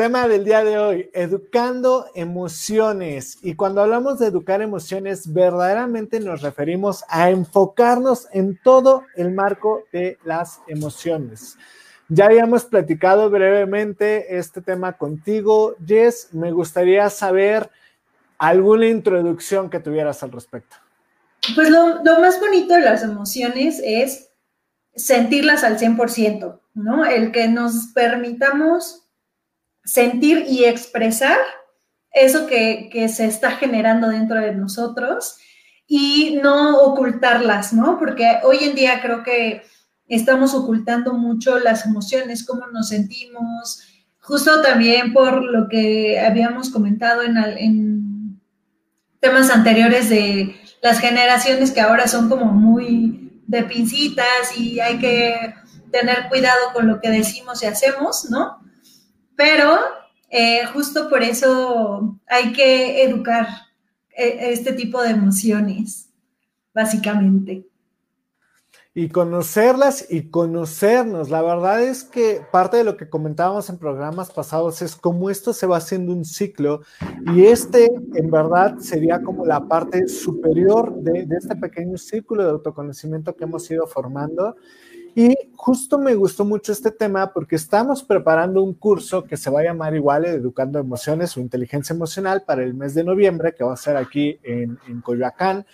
tema del día de hoy, educando emociones. Y cuando hablamos de educar emociones, verdaderamente nos referimos a enfocarnos en todo el marco de las emociones. Ya habíamos platicado brevemente este tema contigo, Jess. Me gustaría saber alguna introducción que tuvieras al respecto. Pues lo, lo más bonito de las emociones es sentirlas al 100%, ¿no? El que nos permitamos sentir y expresar eso que, se está generando dentro de nosotros y no ocultarlas, ¿no? Porque hoy en día creo que estamos ocultando mucho las emociones, cómo nos sentimos, justo también por lo que habíamos comentado en, en temas anteriores de las generaciones que ahora son como muy de pincitas y hay que tener cuidado con lo que decimos y hacemos, ¿no? Pero eh, justo por eso hay que educar eh, este tipo de emociones, básicamente y conocerlas y conocernos. La verdad es que parte de lo que comentábamos en programas pasados es cómo esto se va haciendo un ciclo y este en verdad sería como la parte superior de, de este pequeño círculo de autoconocimiento que hemos ido formando y justo me gustó mucho este tema porque estamos preparando un curso que se va a llamar igual Educando Emociones o Inteligencia Emocional para el mes de noviembre, que va a ser aquí en, en Coyoacán.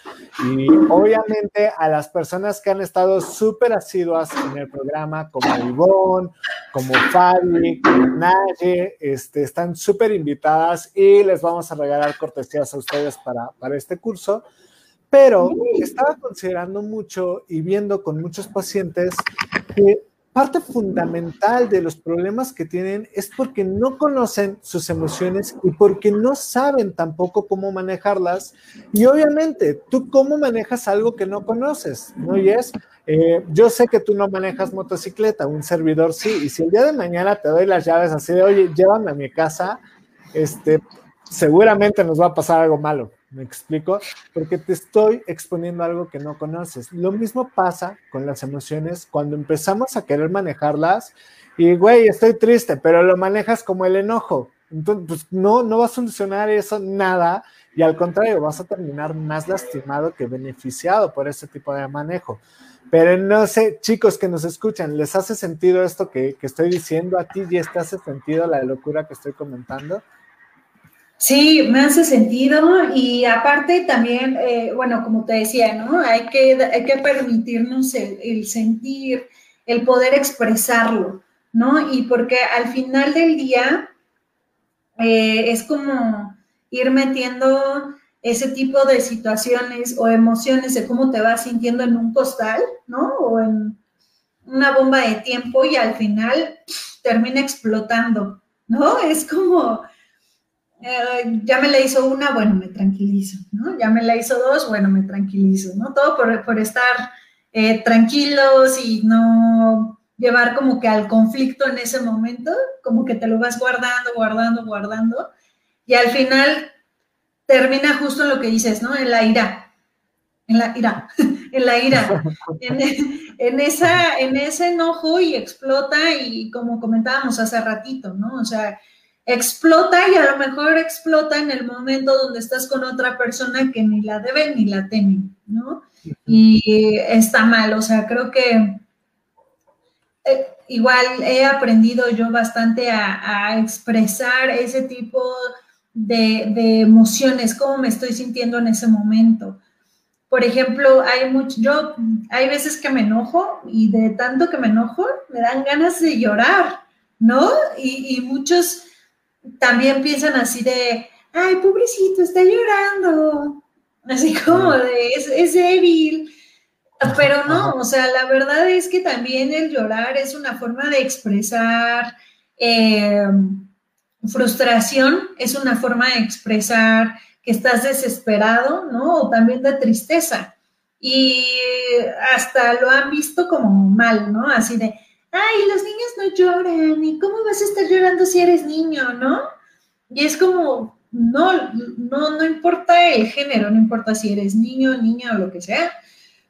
Y obviamente a las personas que han estado súper asiduas en el programa, como Ivonne, como Fabi, como Naye, este, están súper invitadas y les vamos a regalar cortesías a ustedes para, para este curso pero estaba considerando mucho y viendo con muchos pacientes que parte fundamental de los problemas que tienen es porque no conocen sus emociones y porque no saben tampoco cómo manejarlas. Y obviamente, ¿tú cómo manejas algo que no conoces? ¿No, Yes? Eh, yo sé que tú no manejas motocicleta, un servidor sí, y si el día de mañana te doy las llaves así de, oye, llévame a mi casa, este, seguramente nos va a pasar algo malo. ¿Me explico? Porque te estoy exponiendo algo que no conoces. Lo mismo pasa con las emociones cuando empezamos a querer manejarlas y, güey, estoy triste, pero lo manejas como el enojo. Entonces, pues no, no va a solucionar eso nada y al contrario, vas a terminar más lastimado que beneficiado por ese tipo de manejo. Pero no sé, chicos que nos escuchan, ¿les hace sentido esto que, que estoy diciendo a ti y te hace sentido la locura que estoy comentando? Sí, me hace sentido y aparte también, eh, bueno, como te decía, ¿no? Hay que, hay que permitirnos el, sentir, el poder expresarlo, ¿no? Y porque al final del día eh, es como ir metiendo ese tipo de situaciones o emociones de cómo te vas sintiendo en un costal, ¿no? O en una bomba de tiempo y al final termina explotando, ¿no? Es como eh, ya me la hizo una, bueno, me tranquilizo, ¿no? Ya me la hizo dos, bueno, me tranquilizo, ¿no? Todo por, estar eh, tranquilos y no llevar como que al conflicto en ese momento, como que te lo vas guardando, guardando, guardando, y al final termina justo lo que dices, ¿no? En la ira, en la ira, en la ira, en, esa, en ese enojo y explota y como comentábamos hace ratito, ¿no? O sea, explota y a lo mejor explota en el momento donde estás con otra persona que ni la debe ni la teme, ¿no? Y está mal, o sea, creo que eh, igual he aprendido yo bastante a, expresar ese tipo de, de, emociones, cómo me estoy sintiendo en ese momento. Por ejemplo, hay mucho, yo hay veces que me enojo y de tanto que me enojo me dan ganas de llorar, ¿no? Y, y muchos también piensan así de, ay, pobrecito, está llorando. Así como de, es, débil. Pero no, o sea, la verdad es que también el llorar es una forma de expresar eh, frustración, es una forma de expresar que estás desesperado, ¿no? O también de tristeza. Y hasta lo han visto como mal, ¿no? Así de, ay, los niños no lloran, ¿y cómo vas a estar llorando si eres niño, no? Y es como, no, no, no importa el género, no importa si eres niño, niña o lo que sea,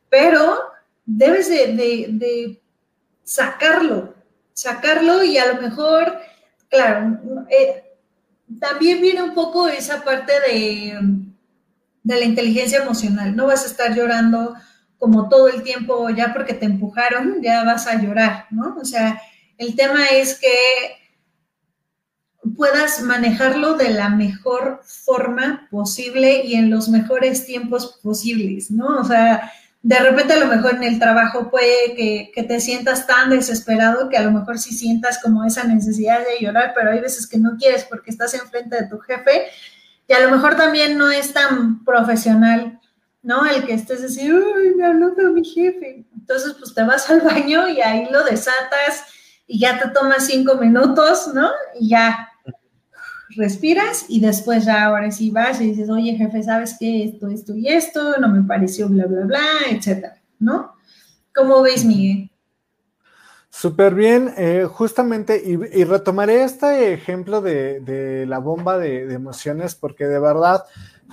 pero debes de, de sacarlo, sacarlo y a lo mejor, claro, eh, también viene un poco esa parte de, de la inteligencia emocional. No vas a estar llorando como todo el tiempo ya porque te empujaron, ya vas a llorar, ¿no? O sea, el tema es que puedas manejarlo de la mejor forma posible y en los mejores tiempos posibles, ¿no? O sea, de repente a lo mejor en el trabajo puede que, que, te sientas tan desesperado que a lo mejor sí sientas como esa necesidad de llorar, pero hay veces que no quieres porque estás enfrente de tu jefe y a lo mejor también no es tan profesional, ¿no? El que estés así, uy, me habló de mi jefe. Entonces, pues te vas al baño y ahí lo desatas y ya te tomas cinco minutos, ¿no? Y ya respiras y después ya ahora sí vas y dices, oye jefe, ¿sabes qué? Esto, esto y esto, no me pareció, bla, bla, bla, etcétera, ¿no? ¿Cómo ves, Miguel? Súper bien, eh, justamente, y, retomaré este ejemplo de, la bomba de, emociones, porque de verdad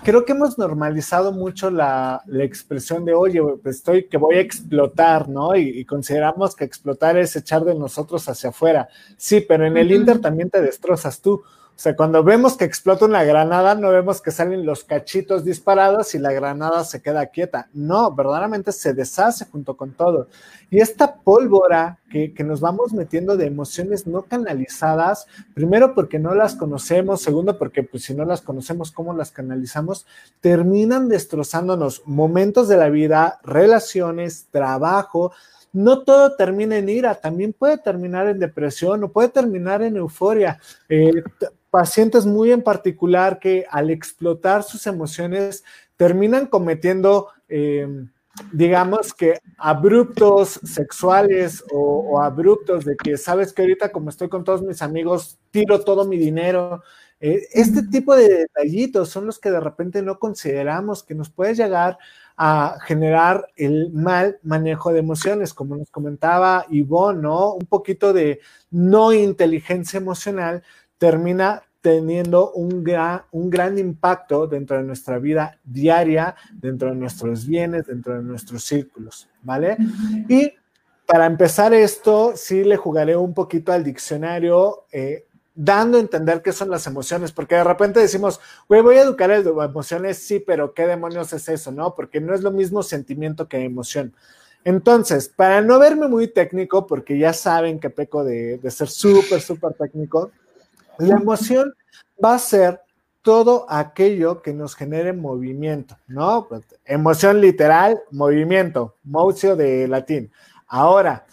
creo que hemos normalizado mucho la, expresión de, oye, pues estoy que voy a explotar, ¿no? Y, consideramos que explotar es echar de nosotros hacia afuera. Sí, pero en el Inter también te destrozas tú. O sea, cuando vemos que explota una granada, no vemos que salen los cachitos disparados y la granada se queda quieta. No, verdaderamente se deshace junto con todo. Y esta pólvora que, nos vamos metiendo de emociones no canalizadas, primero porque no las conocemos, segundo porque pues si no las conocemos, ¿cómo las canalizamos? Terminan destrozándonos momentos de la vida, relaciones, trabajo, no todo termina en ira, también puede terminar en depresión o puede terminar en euforia. Eh, pacientes muy en particular que al explotar sus emociones terminan cometiendo, eh, digamos que abruptos sexuales o, abruptos de que sabes que ahorita como estoy con todos mis amigos, tiro todo mi dinero. Eh, este tipo de detallitos son los que de repente no consideramos que nos puede llegar a generar el mal manejo de emociones, como nos comentaba Ivonne, ¿no? Un poquito de no inteligencia emocional termina teniendo un gran, un gran impacto dentro de nuestra vida diaria, dentro de nuestros bienes, dentro de nuestros círculos, ¿vale? Y para empezar esto, sí le jugaré un poquito al diccionario, eh, dando a entender qué son las emociones, porque de repente decimos, güey, voy a educar el de emociones, sí, pero ¿qué demonios es eso, no? Porque no es lo mismo sentimiento que emoción. Entonces, para no verme muy técnico, porque ya saben que peco de, de ser súper, súper técnico, la emoción va a ser todo aquello que nos genere movimiento, ¿no? Emoción literal, movimiento, motio de latín. Ahora,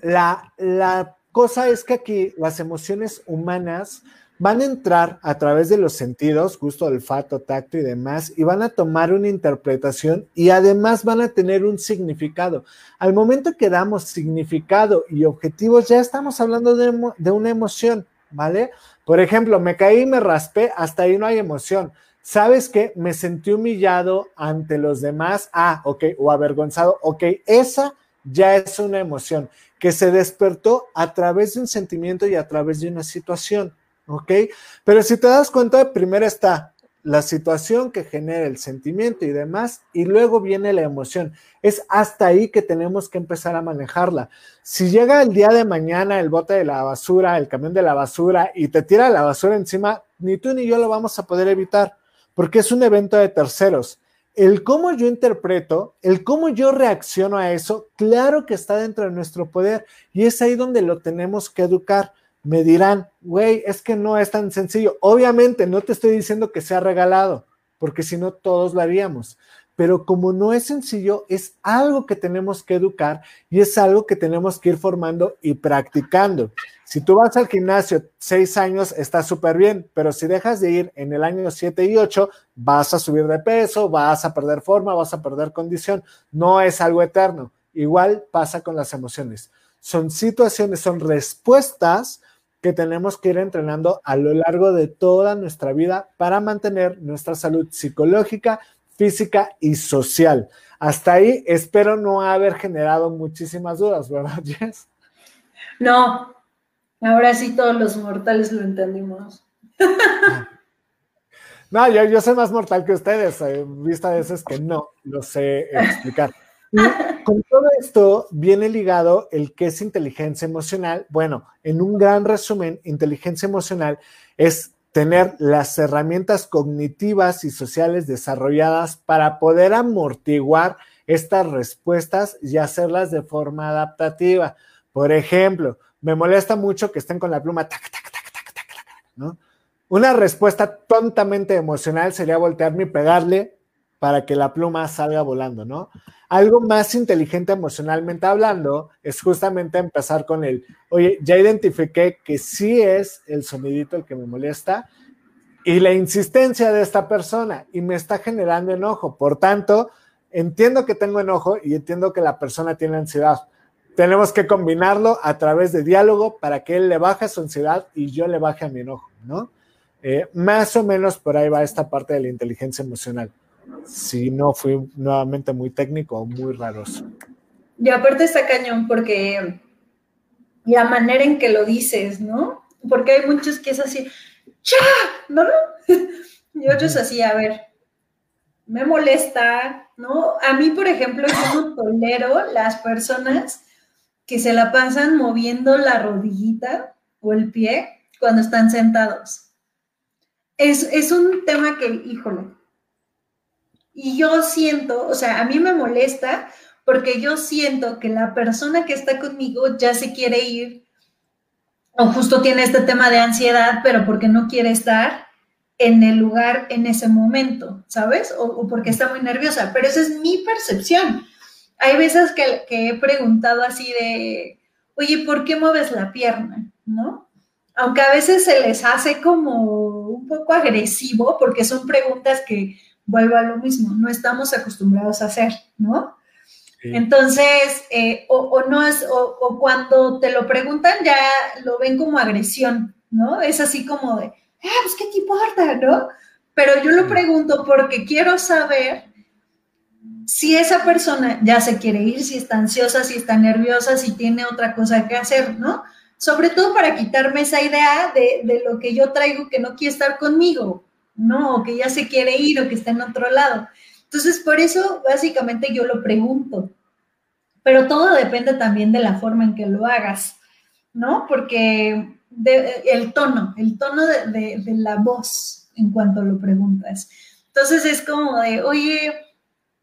la, la cosa es que aquí las emociones humanas van a entrar a través de los sentidos, gusto, olfato, tacto y demás, y van a tomar una interpretación y además van a tener un significado. Al momento que damos significado y objetivos, ya estamos hablando de, de una emoción. ¿Vale? Por ejemplo, me caí y me raspé, hasta ahí no hay emoción. ¿Sabes qué? Me sentí humillado ante los demás, ah, ok, o avergonzado, ok, esa ya es una emoción que se despertó a través de un sentimiento y a través de una situación, ¿ok? Pero si te das cuenta, primero está la situación que genera el sentimiento y demás, y luego viene la emoción. Es hasta ahí que tenemos que empezar a manejarla. Si llega el día de mañana el bote de la basura, el camión de la basura, y te tira la basura encima, ni tú ni yo lo vamos a poder evitar, porque es un evento de terceros. El cómo yo interpreto, el cómo yo reacciono a eso, claro que está dentro de nuestro poder, y es ahí donde lo tenemos que educar me dirán, güey, es que no es tan sencillo. Obviamente no te estoy diciendo que sea regalado, porque si no todos lo haríamos. Pero como no es sencillo, es algo que tenemos que educar y es algo que tenemos que ir formando y practicando. Si tú vas al gimnasio seis años, está súper bien, pero si dejas de ir en el año siete y ocho, vas a subir de peso, vas a perder forma, vas a perder condición. No es algo eterno. Igual pasa con las emociones. Son situaciones, son respuestas que tenemos que ir entrenando a lo largo de toda nuestra vida para mantener nuestra salud psicológica, física y social. Hasta ahí espero no haber generado muchísimas dudas, ¿verdad, Jess? No, ahora sí todos los mortales lo entendimos. No, yo, soy más mortal que ustedes, en vista de eso es que no lo sé explicar. con todo esto viene ligado el que es inteligencia emocional. Bueno, en un gran resumen, inteligencia emocional es tener las herramientas cognitivas y sociales desarrolladas para poder amortiguar estas respuestas y hacerlas de forma adaptativa. Por ejemplo, me molesta mucho que estén con la pluma tac, tac, tac, tac, tac, ¿no? Una respuesta tontamente emocional sería voltearme y pegarle para que la pluma salga volando, ¿no? Algo más inteligente emocionalmente hablando es justamente empezar con el, oye, ya identifiqué que sí es el sonidito el que me molesta y la insistencia de esta persona y me está generando enojo. Por tanto, entiendo que tengo enojo y entiendo que la persona tiene ansiedad. Tenemos que combinarlo a través de diálogo para que él le baje su ansiedad y yo le baje a mi enojo, ¿no? Eh, más o menos por ahí va esta parte de la inteligencia emocional. Si no fui nuevamente muy técnico o muy raroso. Y aparte está cañón porque la manera en que lo dices, ¿no? Porque hay muchos que es así, ¡cha! ¿No? y otros así, a ver, me molesta, ¿no? A mí, por ejemplo, yo no tolero las personas que se la pasan moviendo la rodillita o el pie cuando están sentados. Es, es un tema que, híjole, y yo siento, o sea, a mí me molesta porque yo siento que la persona que está conmigo ya se quiere ir o justo tiene este tema de ansiedad, pero porque no quiere estar en el lugar en ese momento, ¿sabes? O, porque está muy nerviosa, pero esa es mi percepción. Hay veces que, que, he preguntado así de, oye, ¿por qué mueves la pierna? ¿No? Aunque a veces se les hace como un poco agresivo, porque son preguntas que vuelvo a lo mismo, no estamos acostumbrados a hacer, ¿no? Entonces, eh, o, no es, o, cuando te lo preguntan ya lo ven como agresión, ¿no? Es así como de, ah, pues qué te importa, ¿no? Pero yo lo pregunto porque quiero saber si esa persona ya se quiere ir, si está ansiosa, si está nerviosa, si tiene otra cosa que hacer, ¿no? Sobre todo para quitarme esa idea de, de lo que yo traigo que no quiere estar conmigo, ¿no? O que ya se quiere ir o que está en otro lado. Entonces, por eso básicamente yo lo pregunto. Pero todo depende también de la forma en que lo hagas, ¿no? Porque el tono, el tono de, la voz en cuanto lo preguntas. Entonces es como de, oye,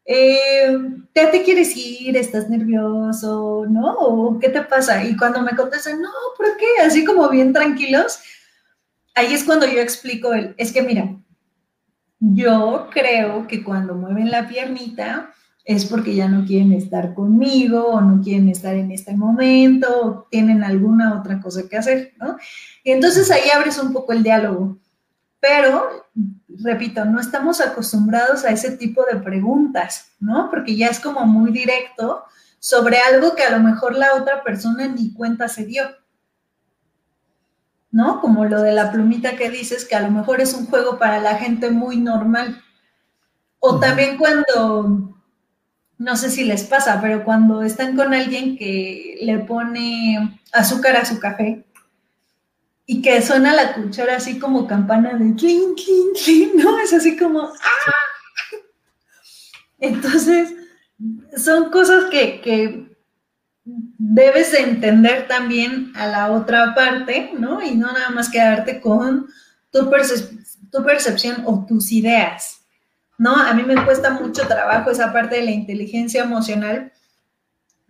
eh, ¿ya te quieres ir? ¿Estás nervioso? ¿No? ¿O qué te pasa? Y cuando me contestan, no, ¿por qué? Así como bien tranquilos, ahí es cuando yo explico el, es que mira, yo creo que cuando mueven la piernita es porque ya no quieren estar conmigo o no quieren estar en este momento o tienen alguna otra cosa que hacer, ¿no? Y entonces ahí abres un poco el diálogo. Pero, repito, no estamos acostumbrados a ese tipo de preguntas, ¿no? Porque ya es como muy directo sobre algo que a lo mejor la otra persona ni cuenta se dio. ¿No? Como lo de la plumita que dices, que a lo mejor es un juego para la gente muy normal. O también cuando, no sé si les pasa, pero cuando están con alguien que le pone azúcar a su café y que suena la cuchara así como campana de clink, clink, clink, ¿no? Es así como ¡ah! Entonces, son cosas que, que debes de entender también a la otra parte, ¿no? Y no nada más quedarte con tu, tu percepción o tus ideas, ¿no? A mí me cuesta mucho trabajo esa parte de la inteligencia emocional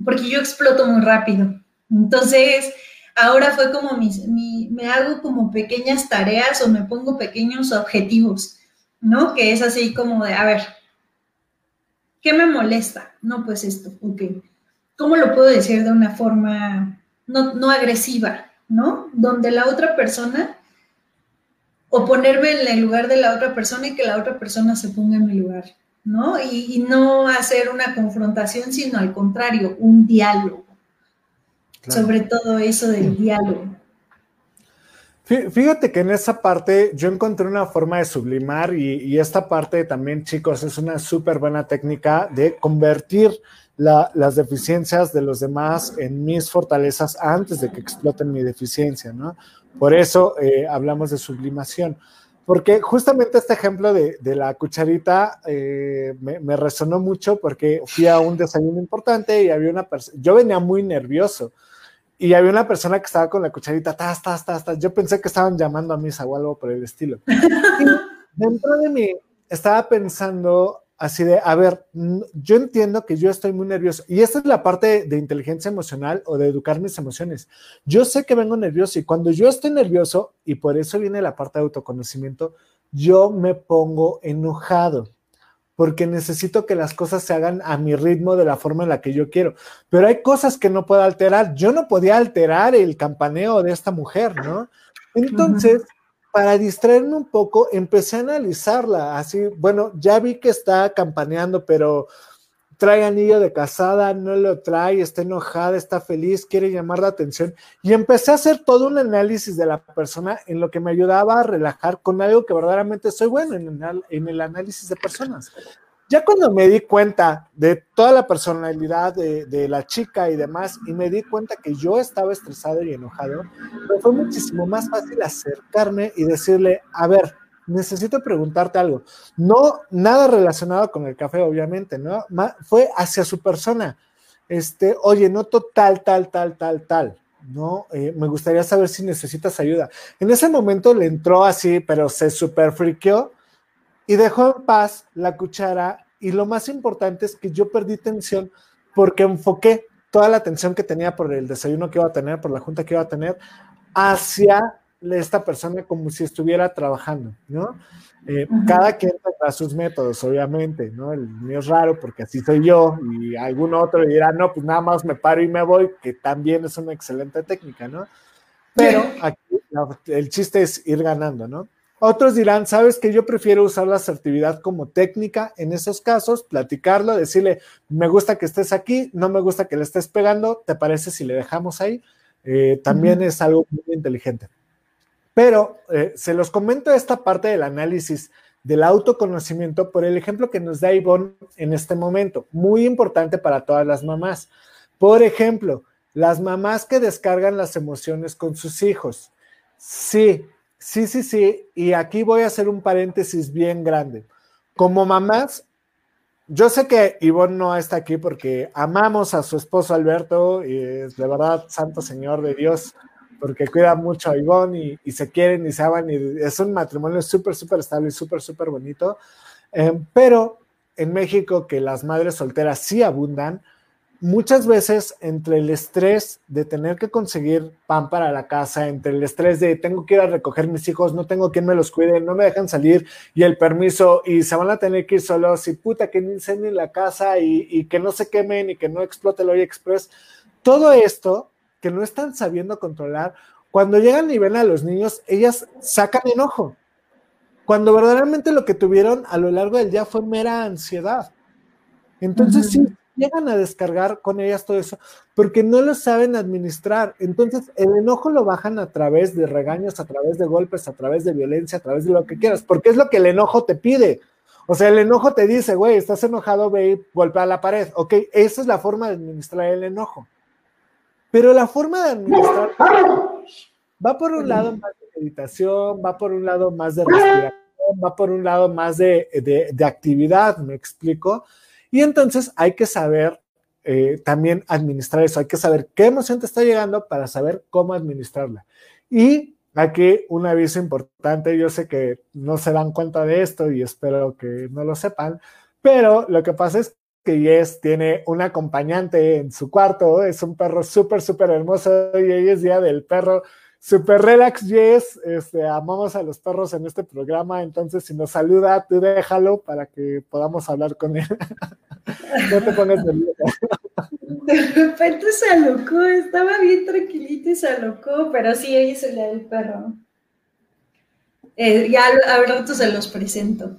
porque yo exploto muy rápido. Entonces, ahora fue como mis, me hago como pequeñas tareas o me pongo pequeños objetivos, ¿no? Que es así como de, a ver, ¿qué me molesta? No, pues esto, ok ¿cómo lo puedo decir de una forma no, agresiva, ¿no? Donde la otra persona, o ponerme en el lugar de la otra persona y que la otra persona se ponga en mi lugar, ¿no? Y, no hacer una confrontación, sino al contrario, un diálogo. Sobre todo eso del diálogo. Fíjate que en esa parte yo encontré una forma de sublimar y, y esta parte también, chicos, es una súper buena técnica de convertir las deficiencias de los demás en mis fortalezas antes de que exploten mi deficiencia, ¿no? Por eso eh, hablamos de sublimación. porque justamente este ejemplo de, la cucharita eh, me, resonó mucho porque fui a un desayuno importante y había una persona, yo venía muy nervioso y había una persona que estaba con la cucharita, tas, tas, tas, tas. Yo pensé que estaban llamando a misa o algo por el estilo. dentro de mí estaba pensando así de, a ver, yo entiendo que yo estoy muy nervioso y esta es la parte de, inteligencia emocional o de educar mis emociones. Yo sé que vengo nervioso y cuando yo estoy nervioso, y por eso viene la parte de autoconocimiento, yo me pongo enojado porque necesito que las cosas se hagan a mi ritmo de la forma en la que yo quiero. Pero hay cosas que no puedo alterar. Yo no podía alterar el campaneo de esta mujer, ¿no? Entonces, para distraerme un poco, empecé a analizarla. Así, bueno, ya vi que está campaneando, pero trae anillo de casada, no lo trae, está enojada, está feliz, quiere llamar la atención. Y empecé a hacer todo un análisis de la persona en lo que me ayudaba a relajar con algo que verdaderamente soy bueno en el, en el análisis de personas. Ya cuando me di cuenta de toda la personalidad de, la chica y demás, y me di cuenta que yo estaba estresado y enojado, me fue muchísimo más fácil acercarme y decirle, a ver, necesito preguntarte algo. No, nada relacionado con el café, obviamente, ¿no? fue hacia su persona. Este, oye, noto tal, tal, tal, tal, tal, ¿no? Eh, me gustaría saber si necesitas ayuda. En ese momento le entró así, pero se super friqueó y dejó en paz la cuchara. Y lo más importante es que yo perdí tensión porque enfoqué toda la atención que tenía por el desayuno que iba a tener, por la junta que iba a tener, hacia esta persona como si estuviera trabajando, ¿no? Eh, cada quien tendrá sus métodos, obviamente, ¿no? El mío es raro porque así soy yo y algún otro dirá, no, pues nada más me paro y me voy, que también es una excelente técnica, ¿no? Pero aquí el chiste es ir ganando, ¿no? Otros dirán, sabes que yo prefiero usar la asertividad como técnica en esos casos, platicarlo, decirle, me gusta que estés aquí, no me gusta que le estés pegando, ¿te parece si le dejamos ahí? Eh, también es algo muy inteligente. Pero eh, se los comento esta parte del análisis del autoconocimiento por el ejemplo que nos da Ivonne en este momento, muy importante para todas las mamás. Por ejemplo, las mamás que descargan las emociones con sus hijos. Sí, sí, sí, sí. Y aquí voy a hacer un paréntesis bien grande. Como mamás, yo sé que Ivonne no está aquí porque amamos a su esposo Alberto y es de verdad santo señor de Dios porque cuida mucho a Ivonne y, se quieren y se aman y es un matrimonio súper, súper estable y súper, súper bonito. Eh, pero en México, que las madres solteras sí abundan, muchas veces entre el estrés de tener que conseguir pan para la casa, entre el estrés de tengo que ir a recoger mis hijos, no tengo quien me los cuide, no me dejan salir y el permiso y se van a tener que ir solos y puta que no incendien la casa y, y que no se quemen y que no explote el Hoy Express. Todo esto que no están sabiendo controlar, cuando llegan y ven a los niños, ellas sacan enojo. Cuando verdaderamente lo que tuvieron a lo largo del día fue mera ansiedad. Entonces sí, llegan a descargar con ellas todo eso, porque no lo saben administrar. Entonces el enojo lo bajan a través de regaños, a través de golpes, a través de violencia, a través de lo que quieras, porque es lo que el enojo te pide. O sea, el enojo te dice, güey, estás enojado, ve y golpea la pared. Ok, esa es la forma de administrar el enojo. Pero la forma de administrar va por un lado más de meditación, va por un lado más de respiración, va por un lado más de, actividad, me explico. Y entonces hay que saber eh, también administrar eso, hay que saber qué emoción te está llegando para saber cómo administrarla. Y aquí un aviso importante, yo sé que no se dan cuenta de esto y espero que no lo sepan, pero lo que pasa es que Yes tiene un acompañante en su cuarto, es un perro súper, súper hermoso y hoy es día del perro. Super relax, Yes. Este, amamos a los perros en este programa, entonces si nos saluda, tú déjalo para que podamos hablar con él. no te pones nerviosa. De repente se alocó, estaba bien tranquilito y se alocó, pero sí, hoy es el día del perro. Eh, ya a rato se los presento.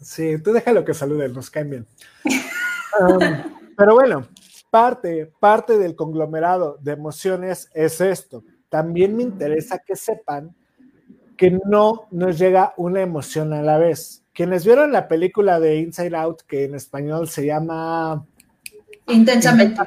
Sí, tú déjalo que salude, nos caen bien. pero bueno, parte, parte del conglomerado de emociones es esto. También me interesa que sepan que no nos llega una emoción a la vez. Quienes vieron la película de Inside Out, que en español se llama Intensamente,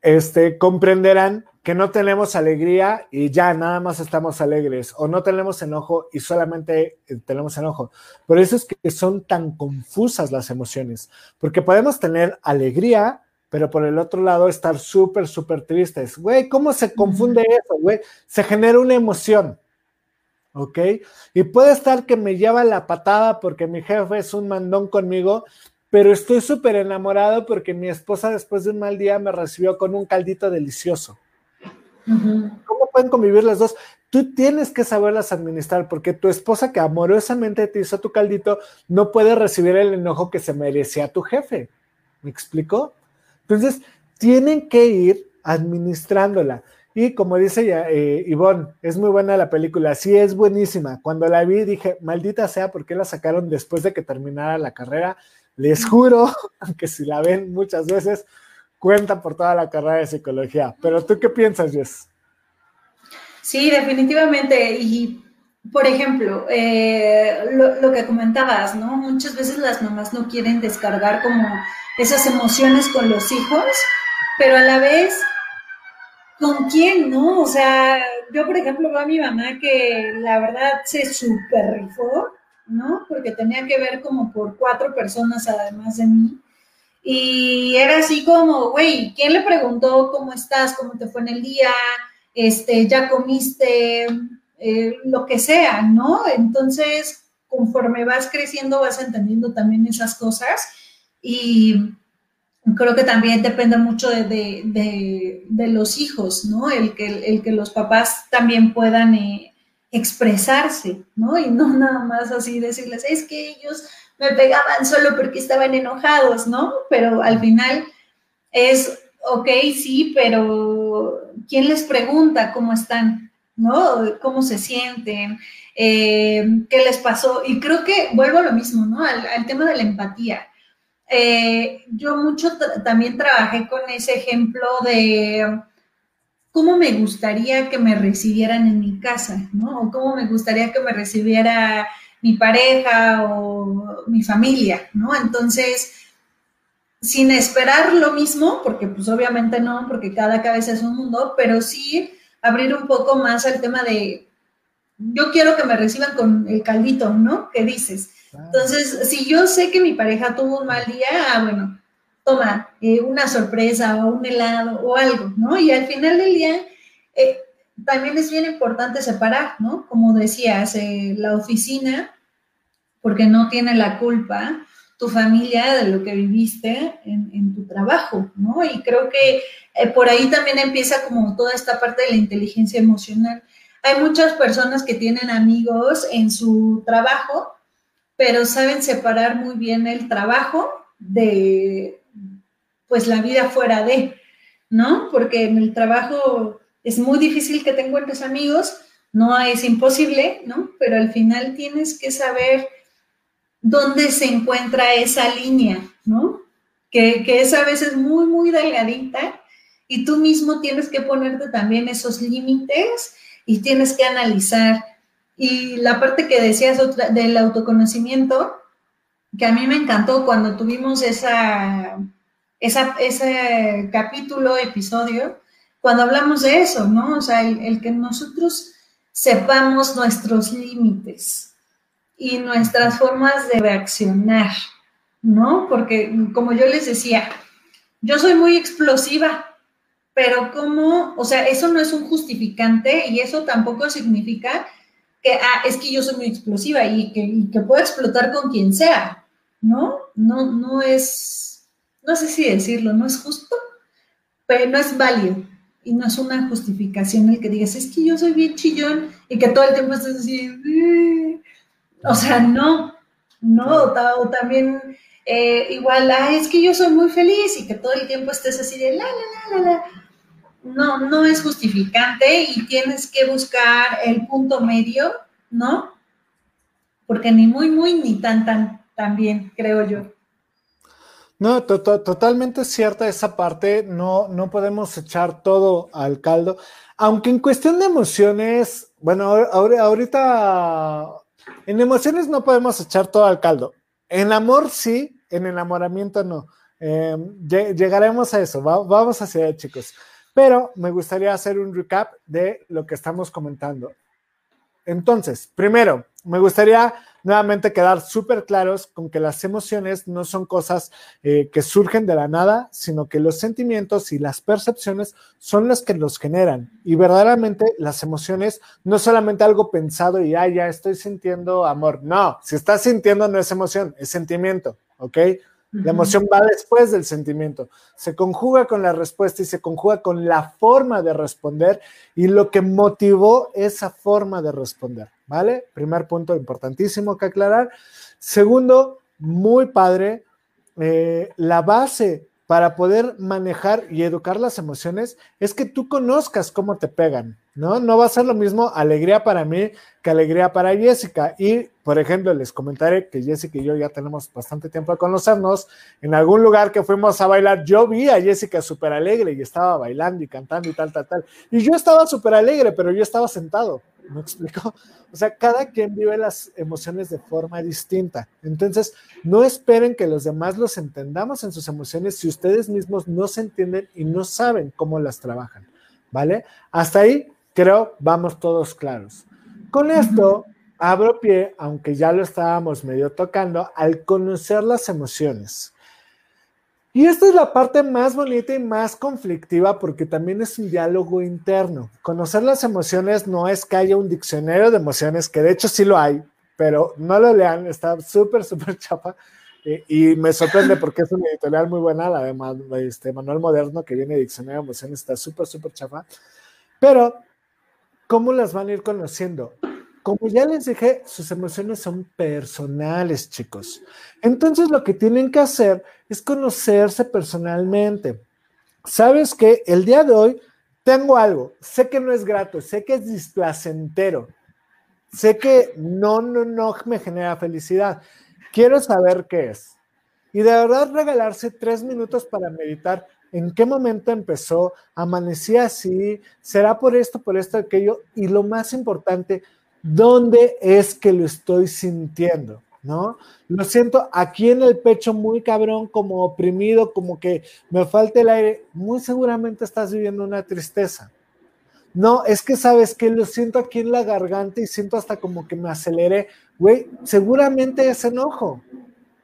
este, comprenderán que no tenemos alegría y ya nada más estamos alegres, o no tenemos enojo y solamente eh, tenemos enojo. Por eso es que son tan confusas las emociones, porque podemos tener alegría, pero por el otro lado estar súper, súper tristes. Güey, ¿cómo se confunde eso, güey? Se genera una emoción, ¿ok? Y puede estar que me lleva la patada porque mi jefe es un mandón conmigo, pero estoy súper enamorado porque mi esposa después de un mal día me recibió con un caldito delicioso. ¿Cómo pueden convivir las dos? Tú tienes que saberlas administrar porque tu esposa que amorosamente te hizo tu caldito no puede recibir el enojo que se merecía tu jefe. ¿Me explico? Entonces, tienen que ir administrándola. Y como dice eh, Ivonne, es muy buena la película, sí es buenísima. Cuando la vi dije, maldita sea, ¿por qué la sacaron después de que terminara la carrera? Les juro, que si la ven muchas veces, cuenta por toda la carrera de psicología. Pero tú qué piensas, Jess? Sí, definitivamente. Y, por ejemplo, eh, lo, que comentabas, ¿no? Muchas veces las mamás no quieren descargar como esas emociones con los hijos, pero a la vez, ¿con quién, no? O sea, yo, por ejemplo, veo a mi mamá que la verdad se super rifó, ¿no? Porque tenía que ver como por cuatro personas además de mí. Y era así como, güey, ¿quién le preguntó cómo estás, cómo te fue en el día? Este, ya comiste, eh, lo que sea, ¿no? Entonces, conforme vas creciendo, vas entendiendo también esas cosas. Y creo que también depende mucho de, los hijos, ¿no? El que, el que los papás también puedan eh, expresarse, ¿no? Y no nada más así decirles, es que ellos me pegaban solo porque estaban enojados, ¿no? Pero al final es, ok, sí, pero ¿quién les pregunta cómo están? ¿No? ¿Cómo se sienten? Eh, ¿Qué les pasó? Y creo que vuelvo a lo mismo, ¿no? Al, tema de la empatía. Eh, yo mucho también trabajé con ese ejemplo de cómo me gustaría que me recibieran en mi casa, ¿no? O cómo me gustaría que me recibiera mi pareja o mi familia, ¿no? Entonces, sin esperar lo mismo, porque pues obviamente no, porque cada cabeza es un mundo, pero sí abrir un poco más al tema de, yo quiero que me reciban con el caldito, ¿no? ¿Qué dices? Entonces, si yo sé que mi pareja tuvo un mal día, ah, bueno, toma eh, una sorpresa o un helado o algo, ¿no? Y al final del día, eh, también es bien importante separar, ¿no? Como decías, eh, la oficina porque no tiene la culpa tu familia de lo que viviste en, tu trabajo, ¿no? Y creo que eh, por ahí también empieza como toda esta parte de la inteligencia emocional. Hay muchas personas que tienen amigos en su trabajo, pero saben separar muy bien el trabajo de, pues, la vida fuera de, ¿no? Porque en el trabajo es muy difícil que te encuentres amigos, no es imposible, ¿no? Pero al final tienes que saber dónde se encuentra esa línea, ¿no? Que, es a veces muy, muy delgadita y tú mismo tienes que ponerte también esos límites y tienes que analizar. Y la parte que decías del autoconocimiento, que a mí me encantó cuando tuvimos esa, esa, ese capítulo, episodio, cuando hablamos de eso, ¿no? O sea, el que nosotros sepamos nuestros límites, y nuestras formas de reaccionar, ¿no? Porque como yo les decía, yo soy muy explosiva, pero como, o sea, eso no es un justificante y eso tampoco significa que, ah, es que yo soy muy explosiva y que, y que puedo explotar con quien sea, ¿no? No, no es, no sé si decirlo, no es justo, pero no es válido y no es una justificación el que digas, es que yo soy bien chillón y que todo el tiempo estés así, o sea, no, no, o, también eh, igual, es que yo soy muy feliz y que todo el tiempo estés así de la, la, la, la, la. No, no es justificante y tienes que buscar el punto medio, ¿no? Porque ni muy, muy, ni tan, tan, tan bien, creo yo. No, totalmente cierta esa parte, no, no podemos echar todo al caldo, aunque en cuestión de emociones, bueno, ahorita en emociones no podemos echar todo al caldo. En amor sí, en enamoramiento no. Em, llegaremos a eso, vamos hacia allá, chicos. pero me gustaría hacer un recap de lo que estamos comentando. Entonces, primero, me gustaría nuevamente quedar súper claros con que las emociones no son cosas eh, que surgen de la nada, sino que los sentimientos y las percepciones son las que los generan. Y verdaderamente las emociones no solamente algo pensado y, ah, ya estoy sintiendo amor. No, si estás sintiendo no es emoción, es sentimiento, ¿ok? La emoción va después del sentimiento. Se conjuga con la respuesta y se conjuga con la forma de responder y lo que motivó esa forma de responder. ¿Vale? Primer punto importantísimo que aclarar. Segundo, muy padre, eh, la base para poder manejar y educar las emociones es que tú conozcas cómo te pegan, ¿no? No va a ser lo mismo alegría para mí que alegría para Jessica. Y, por ejemplo, les comentaré que Jessica y yo ya tenemos bastante tiempo de conocernos. En algún lugar que fuimos a bailar, yo vi a Jessica súper alegre y estaba bailando y cantando y tal, tal, tal. Y yo estaba súper alegre, pero yo estaba sentado. ¿Me explico? O sea, cada quien vive las emociones de forma distinta. Entonces, no esperen que los demás los entendamos en sus emociones si ustedes mismos no se entienden y no saben cómo las trabajan. ¿Vale? Hasta ahí, creo, vamos todos claros. Con esto, abro pie, aunque ya lo estábamos medio tocando, al conocer las emociones. Y esta es la parte más bonita y más conflictiva porque también es un diálogo interno. Conocer las emociones no es que haya un diccionario de emociones, que de hecho sí lo hay, pero no lo lean, está súper, súper chapa. Y, me sorprende porque es una editorial muy buena, la de este, Manuel Moderno, que viene de Diccionario de Emociones, está súper, súper chapa. Pero, ¿cómo las van a ir conociendo? Como ya les dije, sus emociones son personales, chicos. Entonces lo que tienen que hacer es conocerse personalmente. Sabes que el día de hoy tengo algo, sé que no es grato, sé que es displacentero, sé que no, no, no me genera felicidad. Quiero saber qué es. Y de verdad regalarse tres minutos para meditar en qué momento empezó, amanecí así, será por esto, por esto, aquello, y lo más importante, ¿dónde es que lo estoy sintiendo? ¿No? Lo siento aquí en el pecho muy cabrón, como oprimido, como que me falta el aire. Muy seguramente estás viviendo una tristeza. No, es que sabes que lo siento aquí en la garganta y siento hasta como que me aceleré. Güey, seguramente es enojo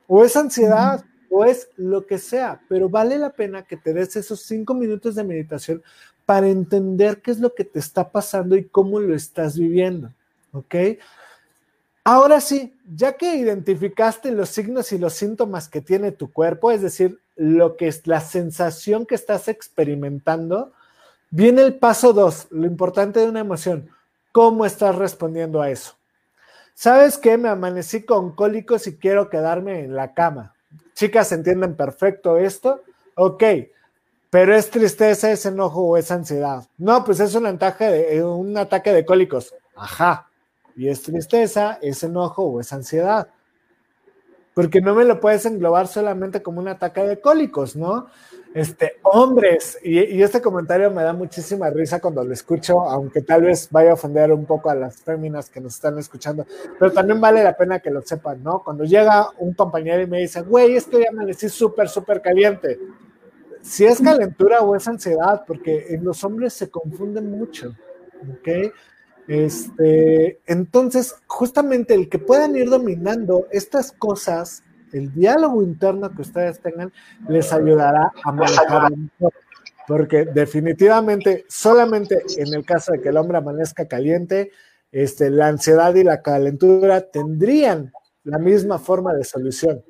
o es ansiedad o es lo que sea, pero vale la pena que te des esos cinco minutos de meditación para entender qué es lo que te está pasando y cómo lo estás viviendo. ¿Ok? Ahora sí, ya que identificaste los signos y los síntomas que tiene tu cuerpo, es decir, lo que es la sensación que estás experimentando, viene el paso dos, lo importante de una emoción, cómo estás respondiendo a eso. ¿Sabes qué? Me amanecí con cólicos y quiero quedarme en la cama. Chicas, ¿entienden perfecto esto? Ok, pero es tristeza, es enojo o es ansiedad. No, pues es un ataque de, un ataque de cólicos. Ajá, y es tristeza, es enojo o es ansiedad. Porque no me lo puedes englobar solamente como un ataque de cólicos, ¿no? Este, hombres, y, este comentario me da muchísima risa cuando lo escucho, aunque tal vez vaya a ofender un poco a las féminas que nos están escuchando, pero también vale la pena que lo sepan, ¿no? Cuando llega un compañero y me dice, güey, estoy amanecí súper, súper caliente. Si es calentura o es ansiedad, porque en los hombres se confunden mucho, ¿ok? Este, entonces, justamente el que puedan ir dominando estas cosas, el diálogo interno que ustedes tengan, les ayudará a manejar mejor. Porque definitivamente, solamente en el caso de que el hombre amanezca caliente, este, la ansiedad y la calentura tendrían la misma forma de solución.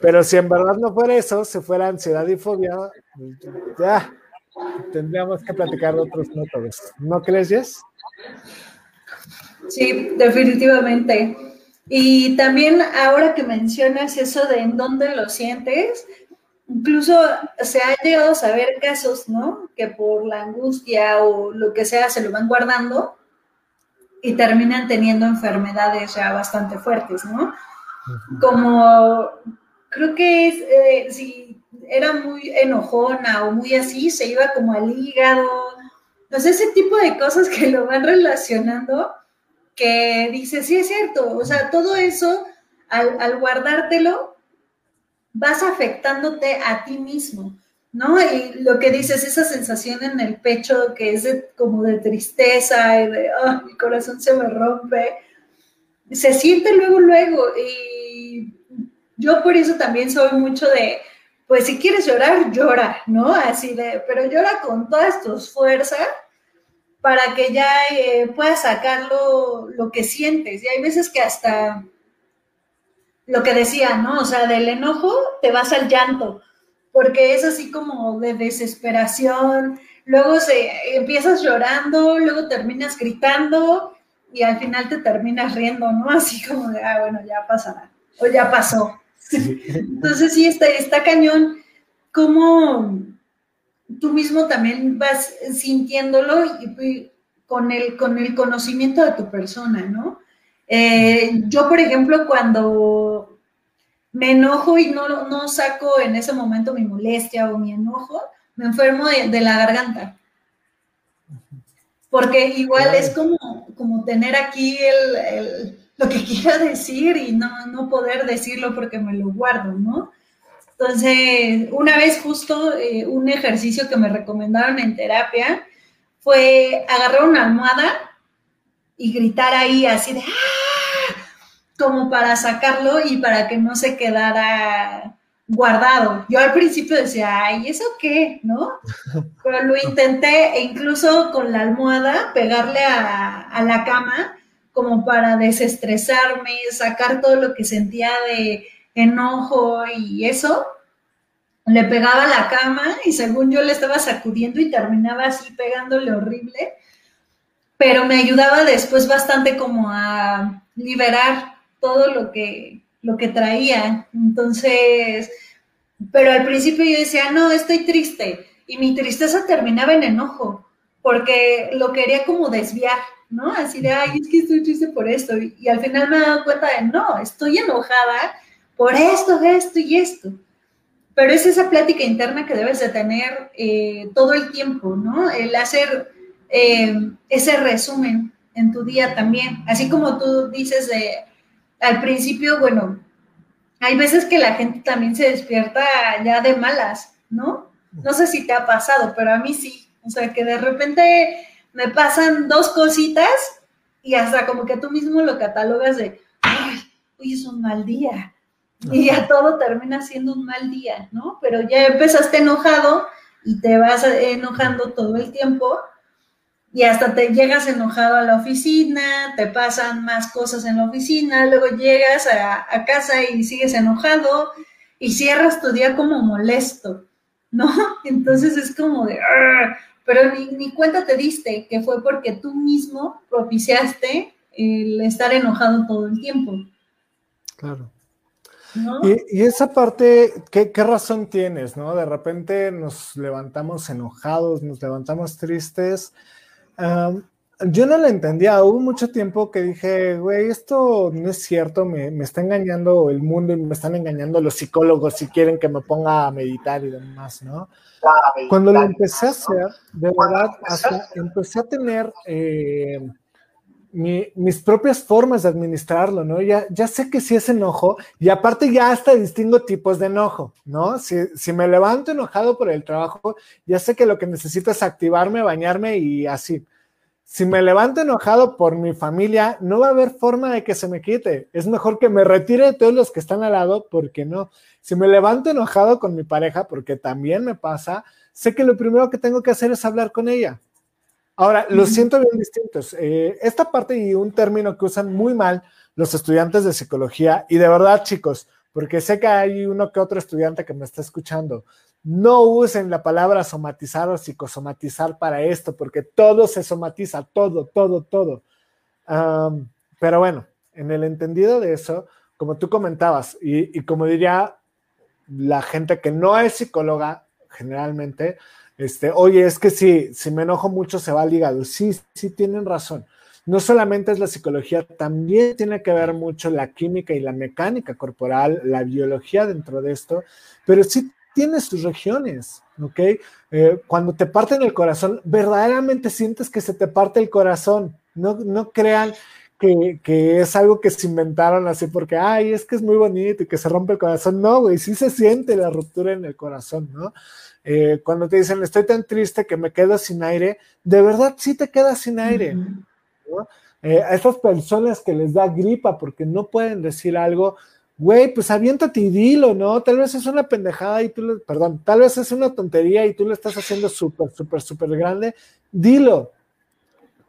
Pero si en verdad no fuera eso, si fuera ansiedad y fobia, ya tendríamos que platicar de otros métodos. ¿No crees, Jess? Sí, definitivamente. Y también ahora que mencionas eso de en dónde lo sientes, incluso se ha llegado a saber casos, ¿no? Que por la angustia o lo que sea se lo van guardando y terminan teniendo enfermedades ya bastante fuertes, ¿no? Como creo que es, eh, si era muy enojona o muy así, se iba como al hígado, no sé, ese tipo de cosas que lo van relacionando que dice, sí es cierto, o sea, todo eso, al, guardártelo, vas afectándote a ti mismo. ¿no? Y lo que dices, esa sensación en el pecho que es como de tristeza y de, oh, mi corazón se me rompe, se siente luego, luego. Y yo por eso también soy mucho de, pues si quieres llorar, llora, ¿no? Así de, pero llora con todas tus fuerzas para que ya eh, puedas sacar lo, que sientes. Y hay veces que hasta lo que decía, ¿no? O sea, del enojo te vas al llanto porque es así como de desesperación, luego se, empiezas llorando, luego terminas gritando y al final te terminas riendo, ¿no? Así como de, ah, bueno, ya pasará, o ya pasó. Entonces sí, está, está cañón, como tú mismo también vas sintiéndolo y, con, el, con el conocimiento de tu persona, ¿no? Eh, yo, por ejemplo, cuando me enojo y no, no saco en ese momento mi molestia o mi enojo, me enfermo de, la garganta. Porque igual es como, como tener aquí el, lo que quiero decir y no, no poder decirlo porque me lo guardo, ¿no? Entonces, una vez justo eh, un ejercicio que me recomendaron en terapia fue agarrar una almohada y gritar ahí así de ¡ah! como para sacarlo y para que no se quedara guardado. Yo al principio decía, ay, ¿eso qué? ¿No? Pero lo intenté e incluso con la almohada pegarle a, la cama como para desestresarme, sacar todo lo que sentía de enojo y eso. Le pegaba la cama y según yo le estaba sacudiendo y terminaba así pegándole horrible, pero me ayudaba después bastante como a liberar todo lo que, lo que traía. Entonces, pero al principio yo decía, no, estoy triste. Y mi tristeza terminaba en enojo, porque lo quería como desviar, ¿no? Así de, ay, es que estoy triste por esto. Y, al final me dado cuenta de, no, estoy enojada por esto, esto y esto. Pero es esa plática interna que debes de tener eh, todo el tiempo, ¿no? El hacer eh, ese resumen en tu día también. Así como tú dices de, al principio, bueno, hay veces que la gente también se despierta ya de malas, ¿no? No sé si te ha pasado, pero a mí sí. O sea, que de repente me pasan dos cositas y hasta como que tú mismo lo catalogas de, ay, hoy es un mal día. Y ya todo termina siendo un mal día, ¿no? Pero ya empezaste enojado y te vas enojando todo el tiempo y hasta te llegas enojado a la oficina, te pasan más cosas en la oficina, luego llegas a, casa y sigues enojado y cierras tu día como molesto, ¿no? Entonces es como de, pero ni, ni, cuenta te diste que fue porque tú mismo propiciaste el estar enojado todo el tiempo. Claro. Y, esa parte, ¿qué, ¿qué, razón tienes, no? De repente nos levantamos enojados, nos levantamos tristes yo no lo entendía. Hubo mucho tiempo que dije, güey, esto no es cierto, me, me, está engañando el mundo y me están engañando los psicólogos si quieren que me ponga a meditar y demás, ¿no? Cuando lo empecé a hacer, de verdad, hasta empecé a tener eh, mis propias formas de administrarlo, ¿no? Ya, ya sé que sí es enojo y aparte ya hasta distingo tipos de enojo, ¿no? Si, si me levanto enojado por el trabajo, ya sé que lo que necesito es activarme, bañarme y así. Si me levanto enojado por mi familia, no va a haber forma de que se me quite. Es mejor que me retire de todos los que están al lado, porque no. Si me levanto enojado con mi pareja, porque también me pasa, sé que lo primero que tengo que hacer es hablar con ella. Ahora, lo siento bien distintos. Eh, esta parte y un término que usan muy mal los estudiantes de psicología, y de verdad, chicos, porque sé que hay uno que otro estudiante que me está escuchando, no usen la palabra somatizar o psicosomatizar para esto, porque todo se somatiza, todo, todo, todo. pero bueno, en el entendido de eso, como tú comentabas, y, y como diría la gente que no es psicóloga generalmente, este, oye, es que si, si me enojo mucho se va al hígado. Sí, sí, tienen razón. No solamente es la psicología, también tiene que ver mucho la química y la mecánica corporal, la biología dentro de esto, pero sí tiene sus regiones, ¿ok? Eh, cuando te parten el corazón, verdaderamente sientes que se te parte el corazón. No, no crean que, que, es algo que se inventaron así porque, ay, es que es muy bonito y que se rompe el corazón. No, güey, sí se siente la ruptura en el corazón, ¿no? Eh, cuando te dicen, estoy tan triste que me quedo sin aire, de verdad sí te quedas sin aire, ¿no? Eh, a esas personas que les da gripa porque no pueden decir algo, güey, pues aviéntate y dilo, ¿no? Tal vez es una pendejada y tú, perdón, tal vez es una tontería y tú lo estás haciendo súper, súper, súper grande, dilo,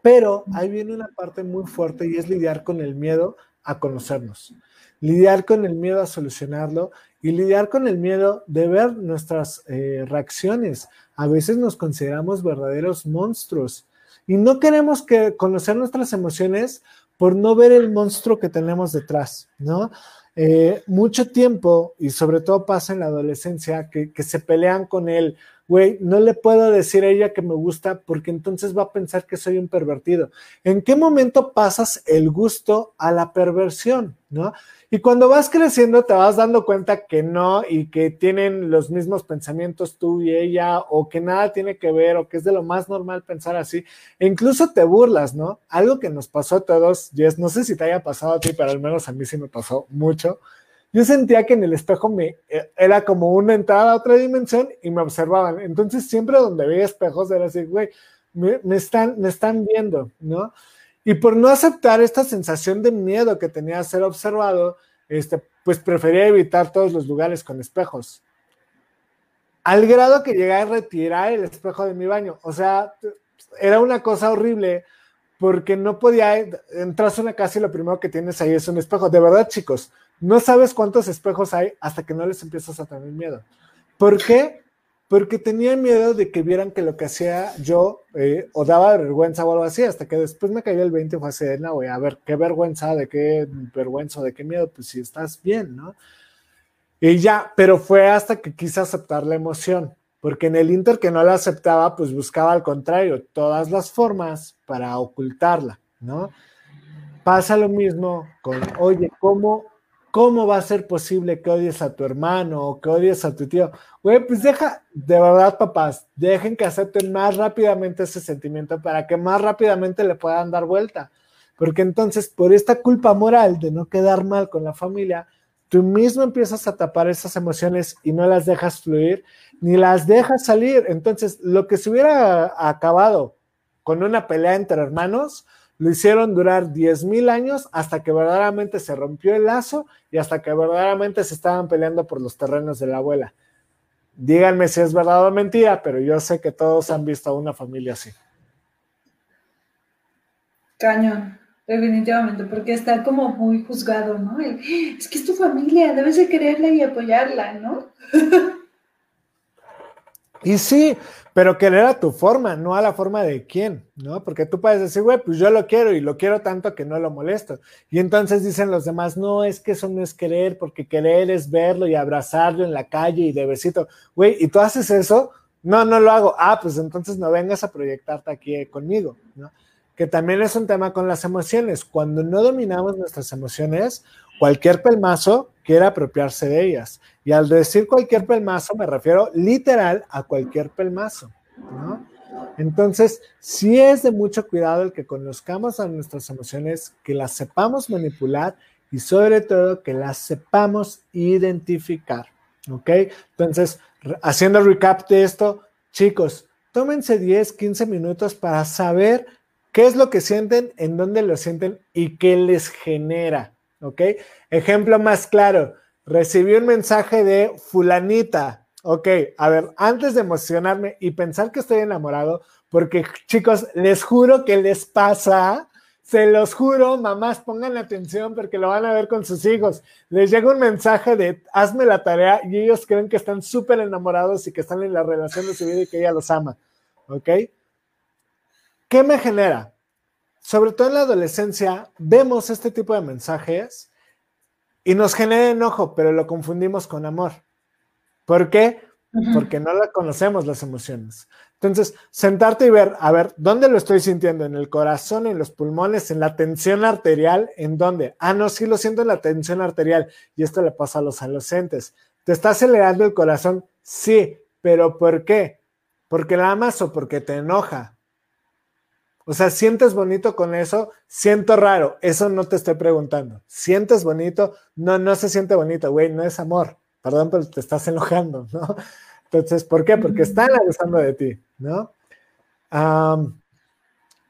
pero ahí viene una parte muy fuerte y es lidiar con el miedo a conocernos, lidiar con el miedo a solucionarlo y lidiar con el miedo de ver nuestras eh, reacciones. A veces nos consideramos verdaderos monstruos y no queremos que conocer nuestras emociones por no ver el monstruo que tenemos detrás, ¿no? Eh, mucho tiempo, y sobre todo pasa en la adolescencia, que, que se pelean con él güey, no le puedo decir a ella que me gusta porque entonces va a pensar que soy un pervertido. ¿En qué momento pasas el gusto a la perversión? ¿No? Y cuando vas creciendo te vas dando cuenta que no y que tienen los mismos pensamientos tú y ella o que nada tiene que ver o que es de lo más normal pensar así. E incluso te burlas, ¿no? Algo que nos pasó a todos, Jess, no sé si te haya pasado a ti, pero al menos a mí sí me pasó mucho yo sentía que en el espejo me eh, era como una entrada a otra dimensión y me observaban. Entonces, siempre donde veía espejos era así, güey, me, están, me están viendo, ¿no? Y por no aceptar esta sensación de miedo que tenía a ser observado, este, pues prefería evitar todos los lugares con espejos. Al grado que llegué a retirar el espejo de mi baño. O sea, era una cosa horrible porque no podía entrar a una casa y lo primero que tienes ahí es un espejo. De verdad, chicos, no sabes cuántos espejos hay hasta que no les empiezas a tener miedo. ¿Por qué? Porque tenía miedo de que vieran que lo que hacía yo eh, o daba vergüenza o algo así, hasta que después me cayó el 20 y fue así, no, güey, a ver, qué vergüenza, de qué vergüenza, de qué miedo, pues si estás bien, ¿no? Y ya, pero fue hasta que quise aceptar la emoción, porque en el Inter que no la aceptaba, pues buscaba al contrario, todas las formas para ocultarla, ¿no? Pasa lo mismo con, oye, ¿cómo ¿Cómo va a ser posible que odies a tu hermano o que odies a tu tío? Güey, pues deja, de verdad, papás, dejen que acepten más rápidamente ese sentimiento para que más rápidamente le puedan dar vuelta. Porque entonces, por esta culpa moral de no quedar mal con la familia, tú mismo empiezas a tapar esas emociones y no las dejas fluir, ni las dejas salir. Entonces, lo que se hubiera acabado con una pelea entre hermanos, lo hicieron durar 10.000 años hasta que verdaderamente se rompió el lazo y hasta que verdaderamente se estaban peleando por los terrenos de la abuela. Díganme si es verdad o mentira, pero yo sé que todos han visto a una familia así. Cañón, definitivamente, porque está como muy juzgado, ¿no? Es que es tu familia, debes de quererla y apoyarla, ¿no? Y sí, pero querer a tu forma, no a la forma de quién, ¿no? Porque tú puedes decir, güey, pues yo lo quiero y lo quiero tanto que no lo molesto. Y entonces dicen los demás, no, es que eso no es querer, porque querer es verlo y abrazarlo en la calle y de besito. Güey, ¿y tú haces eso? No, no lo hago. Ah, pues entonces no vengas a proyectarte aquí conmigo, ¿no? Que también es un tema con las emociones. Cuando no dominamos nuestras emociones, cualquier pelmazo quiere apropiarse de ellas. Y al decir cualquier pelmazo me refiero literal a cualquier pelmazo. Entonces, sí es de mucho cuidado el que conozcamos a nuestras emociones, que las sepamos manipular y sobre todo que las sepamos identificar, ¿ok? Entonces, haciendo recap de esto, chicos, tómense 10, 15 minutos para saber qué es lo que sienten, en dónde lo sienten y qué les genera, ¿ok? Ejemplo más claro, recibí un mensaje de fulanita. Ok, a ver, antes de emocionarme y pensar que estoy enamorado, porque chicos, les juro que les pasa, se los juro, mamás, pongan atención porque lo van a ver con sus hijos. Les llega un mensaje de hazme la tarea y ellos creen que están súper enamorados y que están en la relación de su vida y que ella los ama. ¿Ok? ¿Qué me genera? Sobre todo en la adolescencia, vemos este tipo de mensajes y nos genera enojo, pero lo confundimos con amor. ¿Por qué? Porque no la conocemos las emociones. Entonces, sentarte y ver, a ver, ¿dónde lo estoy sintiendo? ¿En el corazón, en los pulmones, en la tensión arterial? ¿En dónde? Ah, no, sí lo siento en la tensión arterial. Y esto le pasa a los adolescentes. ¿Te está acelerando el corazón? Sí, pero ¿por qué? ¿Porque la amas o porque te enoja? O sea, ¿sientes bonito con eso? Siento raro. Eso no te estoy preguntando. ¿Sientes bonito? No, no se siente bonito, güey. No es amor. Perdón, pero te estás enojando, ¿no? Entonces, ¿por qué? Porque están abusando de ti, ¿no?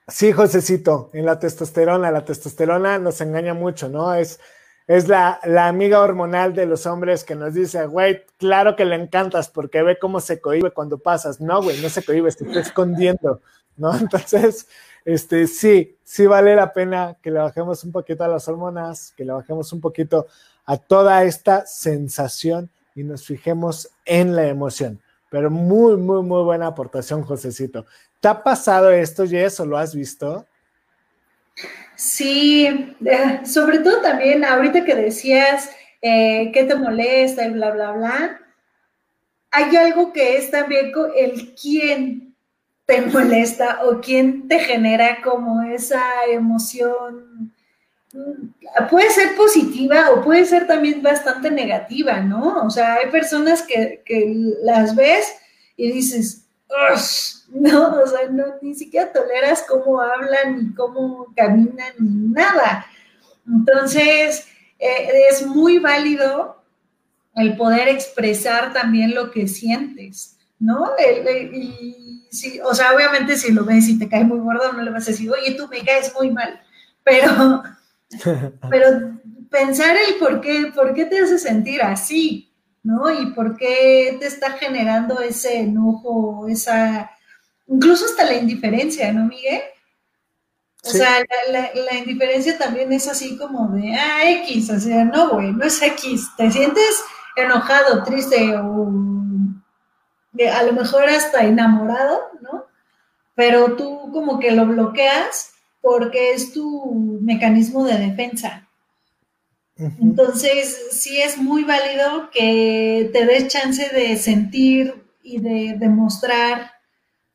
sí, Josecito, en la testosterona, la testosterona nos engaña mucho, ¿no? Es, es la, la, amiga hormonal de los hombres que nos dice, güey, claro que le encantas porque ve cómo se cohibe cuando pasas. No, güey, no se cohibe, se está escondiendo, ¿no? Entonces, este, sí, sí vale la pena que le bajemos un poquito a las hormonas, que le bajemos un poquito a toda esta sensación y nos fijemos en la emoción. Pero muy, muy, muy buena aportación, Josecito. ¿Te ha pasado esto, Jess, o lo has visto? Sí, eh, sobre todo también ahorita que decías eh, qué te molesta y bla, bla, bla, hay algo que es también el quién te molesta o quién te genera como esa emoción. Mm, puede ser positiva o puede ser también bastante negativa, ¿no? O sea, hay personas que, que las ves y dices, no, o sea, no, ni siquiera toleras cómo hablan, ni cómo caminan, ni nada. Entonces, eh, es muy válido el poder expresar también lo que sientes, ¿no? Y, o sea, obviamente si lo ves y te cae muy gordo, no le vas a decir, oye, tú me caes muy mal, pero, pero pensar el por qué, por qué te hace sentir así, ¿no? Y por qué te está generando ese enojo, esa, incluso hasta la indiferencia, ¿no, Miguel? O sea, la, indiferencia también es así como de, ah, X, o sea, no, güey, no es X, te sientes enojado, triste o a lo mejor hasta enamorado, ¿no? Pero tú como que lo bloqueas porque es tu mecanismo de defensa. Entonces, sí es muy válido que te des chance de sentir y de demostrar,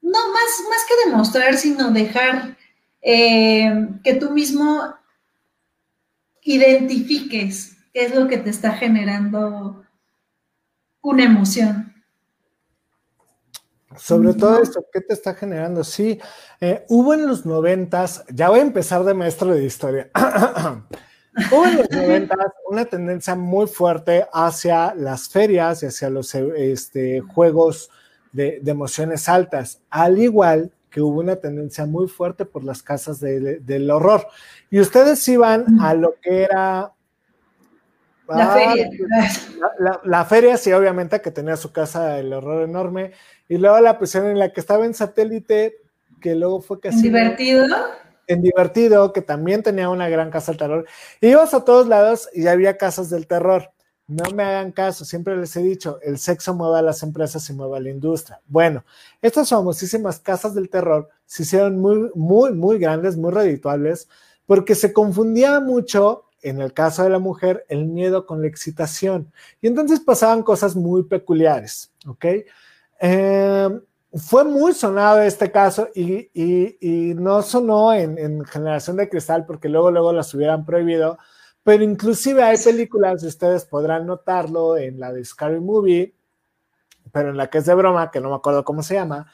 no más, más que demostrar, sino dejar eh, que tú mismo identifiques qué es lo que te está generando una emoción. Sobre todo esto, ¿qué te está generando? Sí, eh, hubo en los noventas, ya voy a empezar de maestro de historia. Hubo en los 90 una tendencia muy fuerte hacia las ferias y hacia los este, juegos de, emociones altas, al igual que hubo una tendencia muy fuerte por las casas del horror. Y ustedes iban a lo que era... La feria. La, feria, sí, obviamente, que tenía su casa del horror enorme. Y luego la prisión en la que estaba en satélite, que luego fue casi... Divertido en Divertido, que también tenía una gran casa del terror. ibas a todos lados y había casas del terror. No me hagan caso, siempre les he dicho, el sexo mueve a las empresas y mueve a la industria. Bueno, estas famosísimas casas del terror se hicieron muy, muy, muy grandes, muy redituables, porque se confundía mucho, en el caso de la mujer, el miedo con la excitación. Y entonces pasaban cosas muy peculiares, ¿ok? Eh, fue muy sonado este caso y, no sonó en, Generación de Cristal porque luego, luego las hubieran prohibido, pero inclusive hay películas, ustedes podrán notarlo en la de Scary Movie, pero en la que es de broma, que no me acuerdo cómo se llama,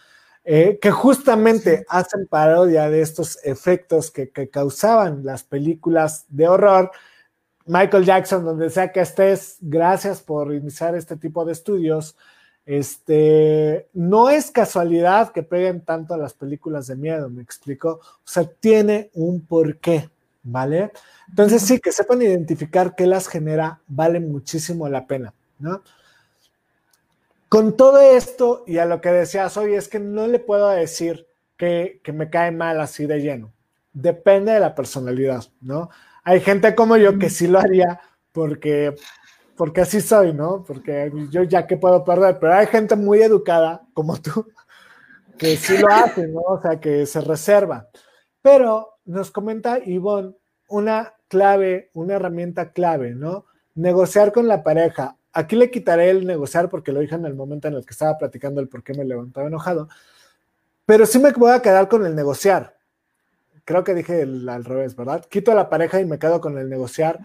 eh, que justamente hacen parodia de estos efectos que, que causaban las películas de horror. Michael Jackson, donde sea que estés, gracias por iniciar este tipo de estudios. Este, no es casualidad que peguen tanto a las películas de miedo, me explico. O sea, tiene un porqué, ¿vale? Entonces sí, que sepan identificar qué las genera, vale muchísimo la pena, ¿no? Con todo esto y a lo que decías hoy, es que no le puedo decir que, que me cae mal así de lleno. Depende de la personalidad, ¿no? Hay gente como yo que sí lo haría porque porque así soy, ¿no? Porque yo ya que puedo perder, pero hay gente muy educada como tú que sí lo hace, ¿no? O sea, que se reserva. Pero nos comenta Ivonne una clave, una herramienta clave, ¿no? Negociar con la pareja. Aquí le quitaré el negociar porque lo dije en el momento en el que estaba platicando el por qué me levantaba enojado, pero sí me voy a quedar con el negociar. Creo que dije al revés, ¿verdad? Quito la pareja y me quedo con el negociar,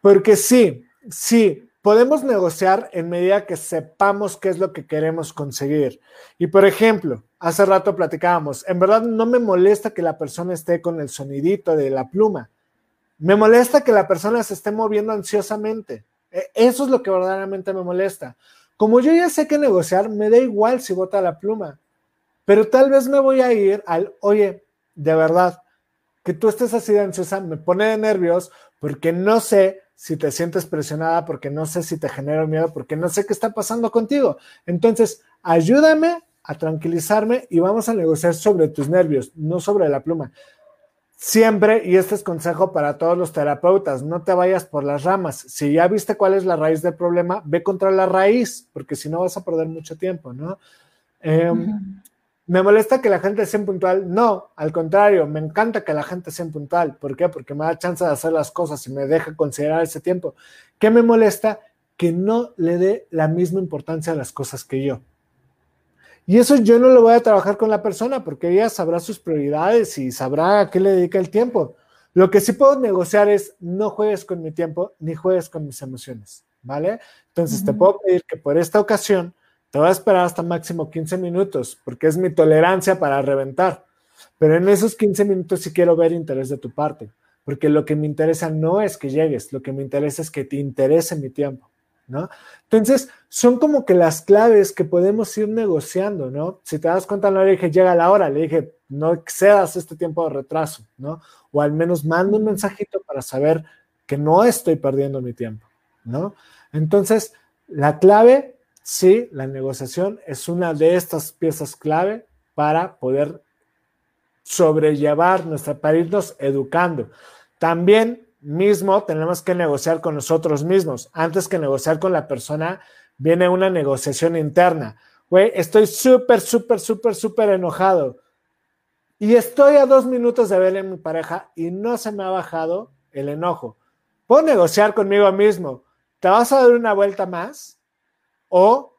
porque sí, sí, podemos negociar en medida que sepamos qué es lo que queremos conseguir. Y por ejemplo, hace rato platicábamos, en verdad no me molesta que la persona esté con el sonidito de la pluma. Me molesta que la persona se esté moviendo ansiosamente. E, eso es lo que verdaderamente me molesta. Como yo ya sé que negociar, me da igual si bota la pluma. Pero tal vez me voy a ir al, oye, de verdad, que tú estés así de ansiosa me pone de nervios porque no sé si te sientes presionada, porque no sé si te genera miedo, porque no sé qué está pasando contigo. Entonces, ayúdame a tranquilizarme y vamos a negociar sobre tus nervios, no sobre la pluma. Siempre, y este es consejo para todos los terapeutas, no te vayas por las ramas. Si ya viste cuál es la raíz del problema, ve contra la raíz, porque si no vas a perder mucho tiempo, ¿no? Em, ¿Me molesta que la gente sea puntual? No, al contrario, me encanta que la gente sea puntual. ¿Por qué? Porque me da chance de hacer las cosas y me deja considerar ese tiempo. ¿Qué me molesta? Que no le dé la misma importancia a las cosas que yo. Y eso yo no lo voy a trabajar con la persona porque ella sabrá sus prioridades y sabrá a qué le dedica el tiempo. Lo que sí puedo negociar es no juegues con mi tiempo ni juegues con mis emociones, ¿vale? Entonces te puedo pedir que por esta ocasión te voy a esperar hasta máximo 15 minutos, porque es mi tolerancia para reventar. Pero en esos 15 minutos sí quiero ver interés de tu parte, porque lo que me interesa no es que llegues, lo que me interesa es que te interese mi tiempo, ¿no? Entonces, son como que las claves que podemos ir negociando, ¿no? Si te das cuenta, no le dije, llega la hora, le dije, no excedas este tiempo de retraso, ¿no? O al menos manda un mensajito para saber que no estoy perdiendo mi tiempo, ¿no? Entonces, la clave sí, la negociación es una de estas piezas clave para poder sobrellevar nuestra, para irnos educando. También mismo tenemos que negociar con nosotros mismos. Antes que negociar con la persona, viene una negociación interna. Güey, estoy súper, súper, súper, súper enojado. Y estoy a dos minutos de ver a mi pareja y no se me ha bajado el enojo. Puedo negociar conmigo mismo. ¿Te vas a dar una vuelta más? O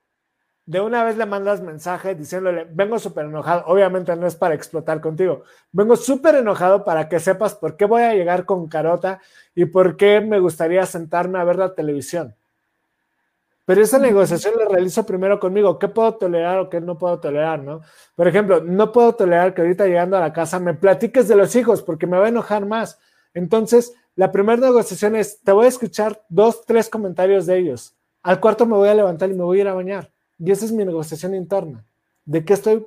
de una vez le mandas mensaje diciéndole, vengo súper enojado, obviamente no es para explotar contigo, vengo súper enojado para que sepas por qué voy a llegar con carota y por qué me gustaría sentarme a ver la televisión. Pero esa negociación la realizo primero conmigo, ¿qué puedo tolerar o qué no puedo tolerar, no? Por ejemplo, no puedo tolerar que ahorita llegando a la casa me platiques de los hijos porque me va a enojar más. Entonces, la primera negociación es, te voy a escuchar dos, tres comentarios de ellos al cuarto me voy a levantar y me voy a ir a bañar. Y esa es mi negociación interna, de que estoy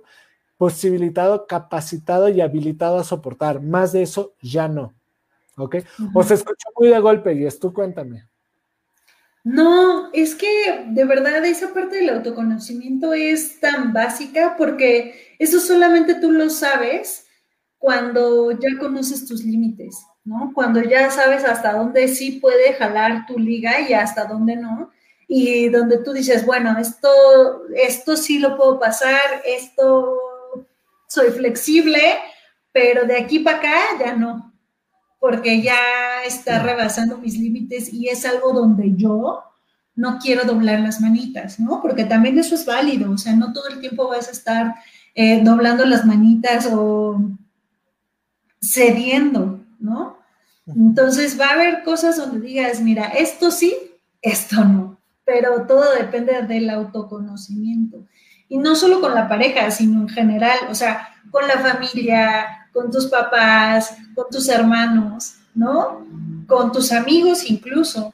posibilitado, capacitado y habilitado a soportar. Más de eso ya no. ¿Ok? O se escucha muy de golpe y es tú cuéntame. No, es que de verdad esa parte del autoconocimiento es tan básica porque eso solamente tú lo sabes cuando ya conoces tus límites, ¿no? Cuando ya sabes hasta dónde sí puede jalar tu liga y hasta dónde no y donde tú dices, bueno, esto, esto sí lo puedo pasar, esto soy flexible, pero de aquí para acá ya no, porque ya está rebasando mis límites y es algo donde yo no quiero doblar las manitas, ¿no? Porque también eso es válido, o sea, no todo el tiempo vas a estar eh, doblando las manitas o cediendo, ¿no? Entonces va a haber cosas donde digas, mira, esto sí, esto no pero todo depende del autoconocimiento. Y no solo con la pareja, sino en general, o sea, con la familia, con tus papás, con tus hermanos, ¿no? Con tus amigos incluso,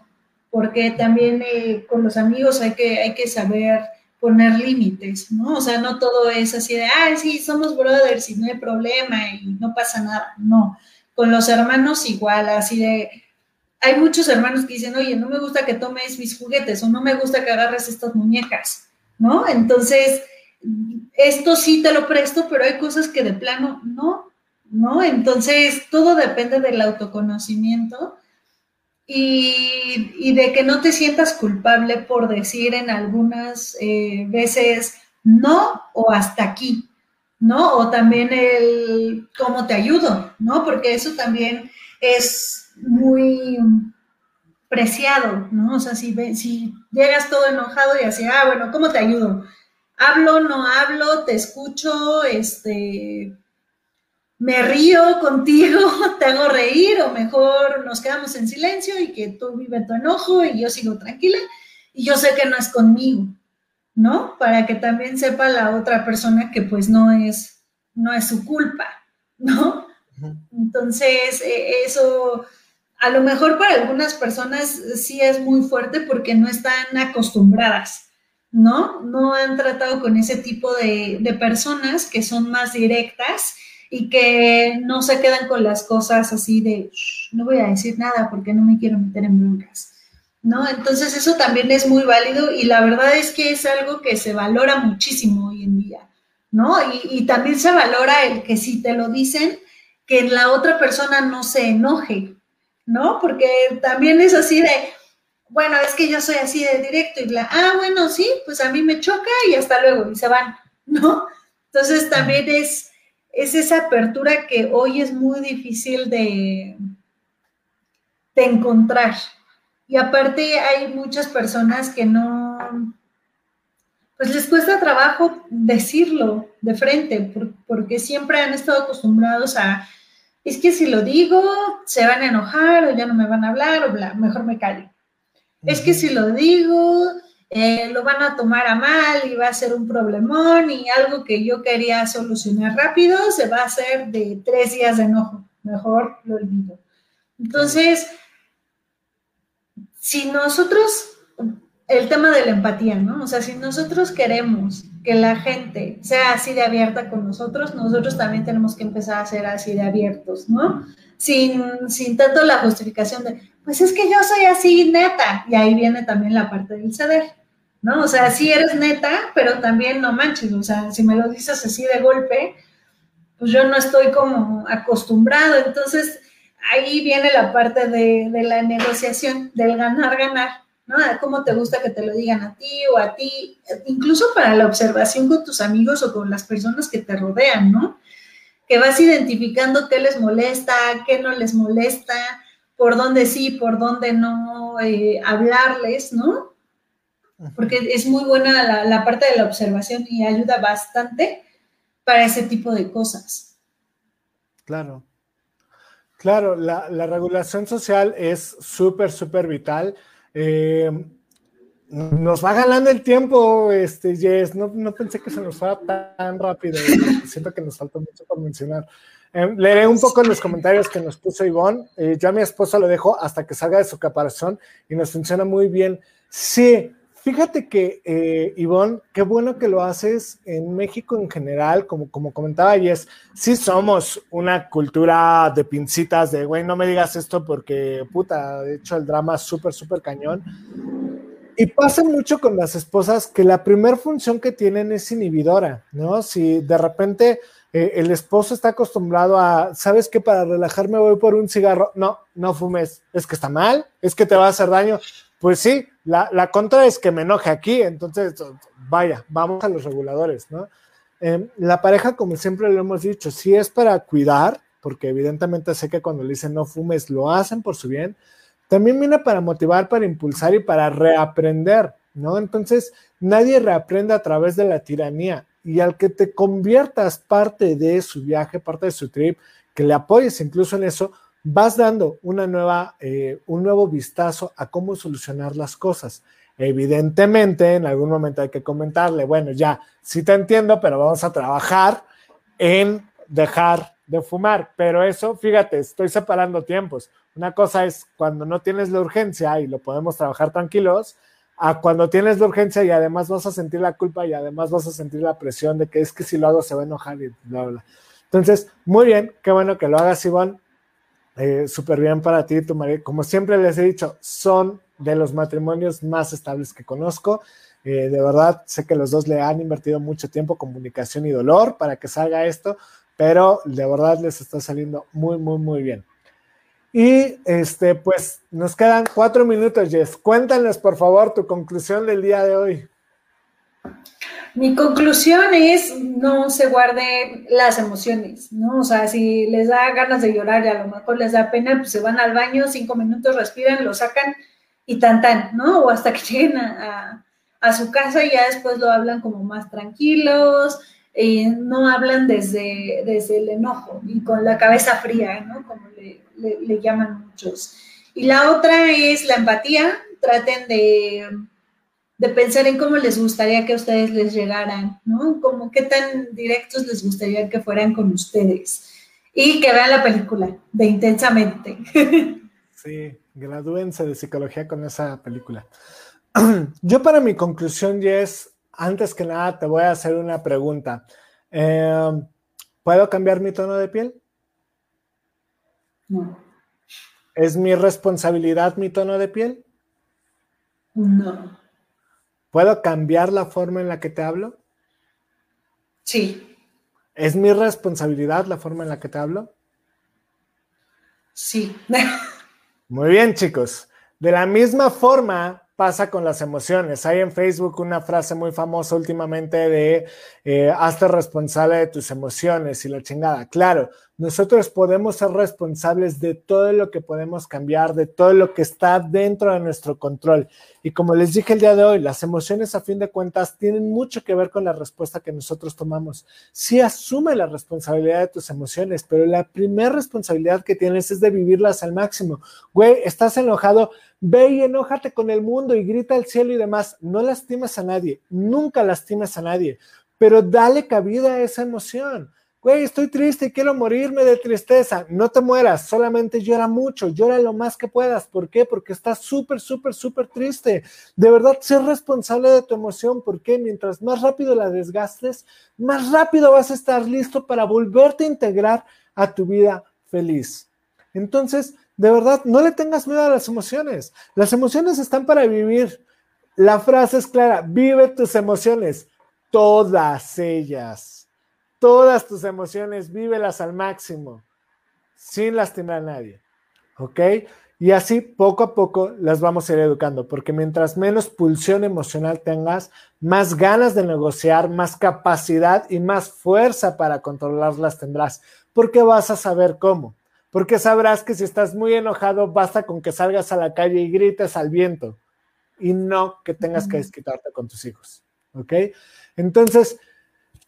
porque también eh, con los amigos hay que, hay que saber poner límites, ¿no? O sea, no todo es así de, ay, sí, somos brothers y no hay problema y no pasa nada, no. Con los hermanos igual, así de, hay muchos hermanos que dicen, oye, no me gusta que tomes mis juguetes o no me gusta que agarres estas muñecas, ¿no? Entonces, esto sí te lo presto, pero hay cosas que de plano no, ¿no? Entonces, todo depende del autoconocimiento y, de que no te sientas culpable por decir en algunas eh, veces no o hasta aquí, ¿no? O también el cómo te ayudo, ¿no? Porque eso también es muy preciado, ¿no? O sea, si, si llegas todo enojado y así, ah, bueno, ¿cómo te ayudo? Hablo, no hablo, te escucho, este, me río contigo, te hago reír o mejor nos quedamos en silencio y que tú vive tu enojo y yo sigo tranquila. y yo sé que no es conmigo, ¿no? Para que también sepa la otra persona que pues no es, no es su culpa, ¿no? Entonces, e, eso a lo mejor para algunas personas sí es muy fuerte porque no están acostumbradas, ¿no? No han tratado con ese tipo de, de personas que son más directas y que no se quedan con las cosas así de, no voy a decir nada porque no me quiero meter en broncas, ¿no? Entonces eso también es muy válido y la verdad es que es algo que se valora muchísimo hoy en día, ¿no? Y, y también se valora el que si te lo dicen, que la otra persona no se enoje, ¿no? Porque también es así de, bueno, es que yo soy así de directo y la, ah, bueno, sí, pues a mí me choca y hasta luego, y se van, ¿no? Entonces también es, es esa apertura que hoy es muy difícil de, de encontrar. Y aparte hay muchas personas que no, pues les cuesta trabajo decirlo de frente, porque siempre han estado acostumbrados a, es que si lo digo, se van a enojar o ya no me van a hablar o bla, mejor me callo. Es que si lo digo, eh, lo van a tomar a mal y va a ser un problemón y algo que yo quería solucionar rápido se va a hacer de tres días de enojo. Mejor lo olvido. Entonces, si nosotros, el tema de la empatía, ¿no? O sea, si nosotros queremos que la gente sea así de abierta con nosotros, nosotros también tenemos que empezar a ser así de abiertos, ¿no? Sin, sin tanto la justificación de, pues es que yo soy así neta, y ahí viene también la parte del ceder, ¿no? O sea, sí eres neta, pero también no manches, o sea, si me lo dices así de golpe, pues yo no estoy como acostumbrado, entonces ahí viene la parte de, de la negociación, del ganar-ganar, ¿no? ¿Cómo te gusta que te lo digan a ti o a ti? Incluso para la observación con tus amigos o con las personas que te rodean, ¿no? Que vas identificando qué les molesta, qué no les molesta, por dónde sí, por dónde no eh, hablarles, ¿no? Porque es muy buena la, parte de la observación y ayuda bastante para ese tipo de cosas. Claro. Claro, la, regulación social es súper, súper vital. Eh, nos va ganando el tiempo, este, Jess. No, no, pensé que se nos fuera tan rápido. Siento que nos falta mucho por mencionar. Eh, leeré un poco los comentarios que nos puso Ivonne. Eh, yo a mi esposa lo dejo hasta que salga de su caparazón y nos funciona muy bien. Sí, fíjate que, eh, Ivonne, qué bueno que lo haces en México en general, como, como comentaba Jess, sí somos una cultura de pincitas, de, güey, no me digas esto porque, puta, de hecho el drama es súper, súper cañón. Y pasa mucho con las esposas que la primera función que tienen es inhibidora, ¿no? Si de repente eh, el esposo está acostumbrado a, ¿sabes qué? Para relajarme voy por un cigarro. No, no fumes. Es que está mal, es que te va a hacer daño. Pues sí, la, contra es que me enoje aquí, entonces, vaya, vamos a los reguladores, ¿no? Em, la pareja, como siempre lo hemos dicho, sí es para cuidar, porque evidentemente sé que cuando le dicen no fumes, lo hacen por su bien, también viene para motivar, para impulsar y para reaprender, ¿no? Entonces, nadie reaprende a través de la tiranía y al que te conviertas parte de su viaje, parte de su trip, que le apoyes incluso en eso, vas dando una nueva, eh, un nuevo vistazo a cómo solucionar las cosas. Evidentemente, en algún momento hay que comentarle, bueno, ya, sí te entiendo, pero vamos a trabajar en dejar de fumar. Pero eso, fíjate, estoy separando tiempos. Una cosa es cuando no tienes la urgencia y lo podemos trabajar tranquilos, a cuando tienes la urgencia y además vas a sentir la culpa y además vas a sentir la presión de que es que si lo hago se va a enojar y bla, bla. Entonces, muy bien, qué bueno que lo hagas, Iván. Eh, Súper bien para ti y tu marido. Como siempre les he dicho, son de los matrimonios más estables que conozco. Eh, de verdad, sé que los dos le han invertido mucho tiempo, comunicación y dolor para que salga esto, pero de verdad les está saliendo muy, muy, muy bien. Y este, pues nos quedan cuatro minutos, Jess. Cuéntanos, por favor, tu conclusión del día de hoy. Mi conclusión es no se guarden las emociones, ¿no? O sea, si les da ganas de llorar y a lo mejor les da pena, pues se van al baño, cinco minutos, respiran, lo sacan y tan tan, ¿no? O hasta que lleguen a, su casa y ya después lo hablan como más tranquilos, y no hablan desde, desde el enojo y con la cabeza fría, ¿no? Como le, le, llaman muchos. Y la otra es la empatía. Traten de, de pensar en cómo les gustaría que a ustedes les llegaran, ¿no? Como qué tan directos les gustaría que fueran con ustedes. Y que vean la película de Intensamente. Sí, gradúense de psicología con esa película. Yo para mi conclusión, Jess, antes que nada te voy a hacer una pregunta. Eh, ¿Puedo cambiar mi tono de piel? No. ¿Es mi responsabilidad mi tono de piel? No. ¿Puedo cambiar la forma en la que te hablo? Sí. ¿Es mi responsabilidad la forma en la que te hablo? Sí. Muy bien, chicos. De la misma forma, pasa con las emociones. Hay en Facebook una frase muy famosa últimamente de eh, hazte responsable de tus emociones y la chingada. Claro, nosotros podemos ser responsables de todo lo que podemos cambiar, de todo lo que está dentro de nuestro control. Y como les dije el día de hoy, las emociones a fin de cuentas tienen mucho que ver con la respuesta que nosotros tomamos. Sí asume la responsabilidad de tus emociones, pero la primera responsabilidad que tienes es de vivirlas al máximo. Güey, estás enojado, ve y enójate con el mundo y grita al cielo y demás. No lastimes a nadie, nunca lastimes a nadie, pero dale cabida a esa emoción güey, estoy triste y quiero morirme de tristeza. No te mueras, solamente llora mucho, llora lo más que puedas. ¿Por qué? Porque estás súper, súper, súper triste. De verdad, sé responsable de tu emoción, porque mientras más rápido la desgastes, más rápido vas a estar listo para volverte a integrar a tu vida feliz. Entonces, de verdad, no le tengas miedo a las emociones. Las emociones están para vivir. La frase es clara, vive tus emociones, todas ellas todas tus emociones, vívelas al máximo, sin lastimar a nadie. ¿Ok? Y así poco a poco las vamos a ir educando, porque mientras menos pulsión emocional tengas, más ganas de negociar, más capacidad y más fuerza para controlarlas tendrás, porque vas a saber cómo. Porque sabrás que si estás muy enojado, basta con que salgas a la calle y grites al viento y no que tengas que desquitarte con tus hijos. ¿Ok? Entonces,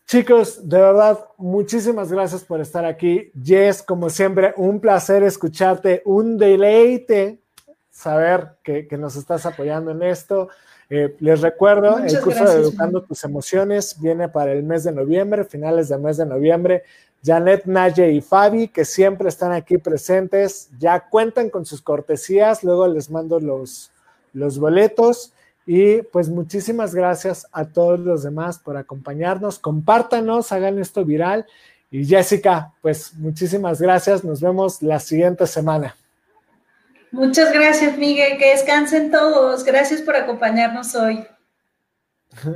Chicos, de verdad, muchísimas gracias por estar aquí. Jess, como siempre, un placer escucharte, un deleite saber que, nos estás apoyando en esto. Eh, les recuerdo, el curso de Educando tus Emociones viene para el mes de noviembre, finales del mes de noviembre. Janet, Naye y Fabi, que siempre están aquí presentes, ya cuentan con sus cortesías, luego les mando los, los boletos. Y pues muchísimas gracias a todos los demás por acompañarnos. Compártanos, hagan esto viral. Y Jessica, pues muchísimas gracias. Nos vemos la siguiente semana. Muchas gracias, Miguel. Que descansen todos. Gracias por acompañarnos hoy.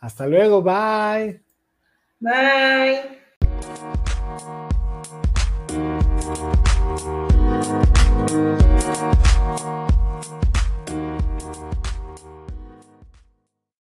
Hasta luego. Bye. Bye.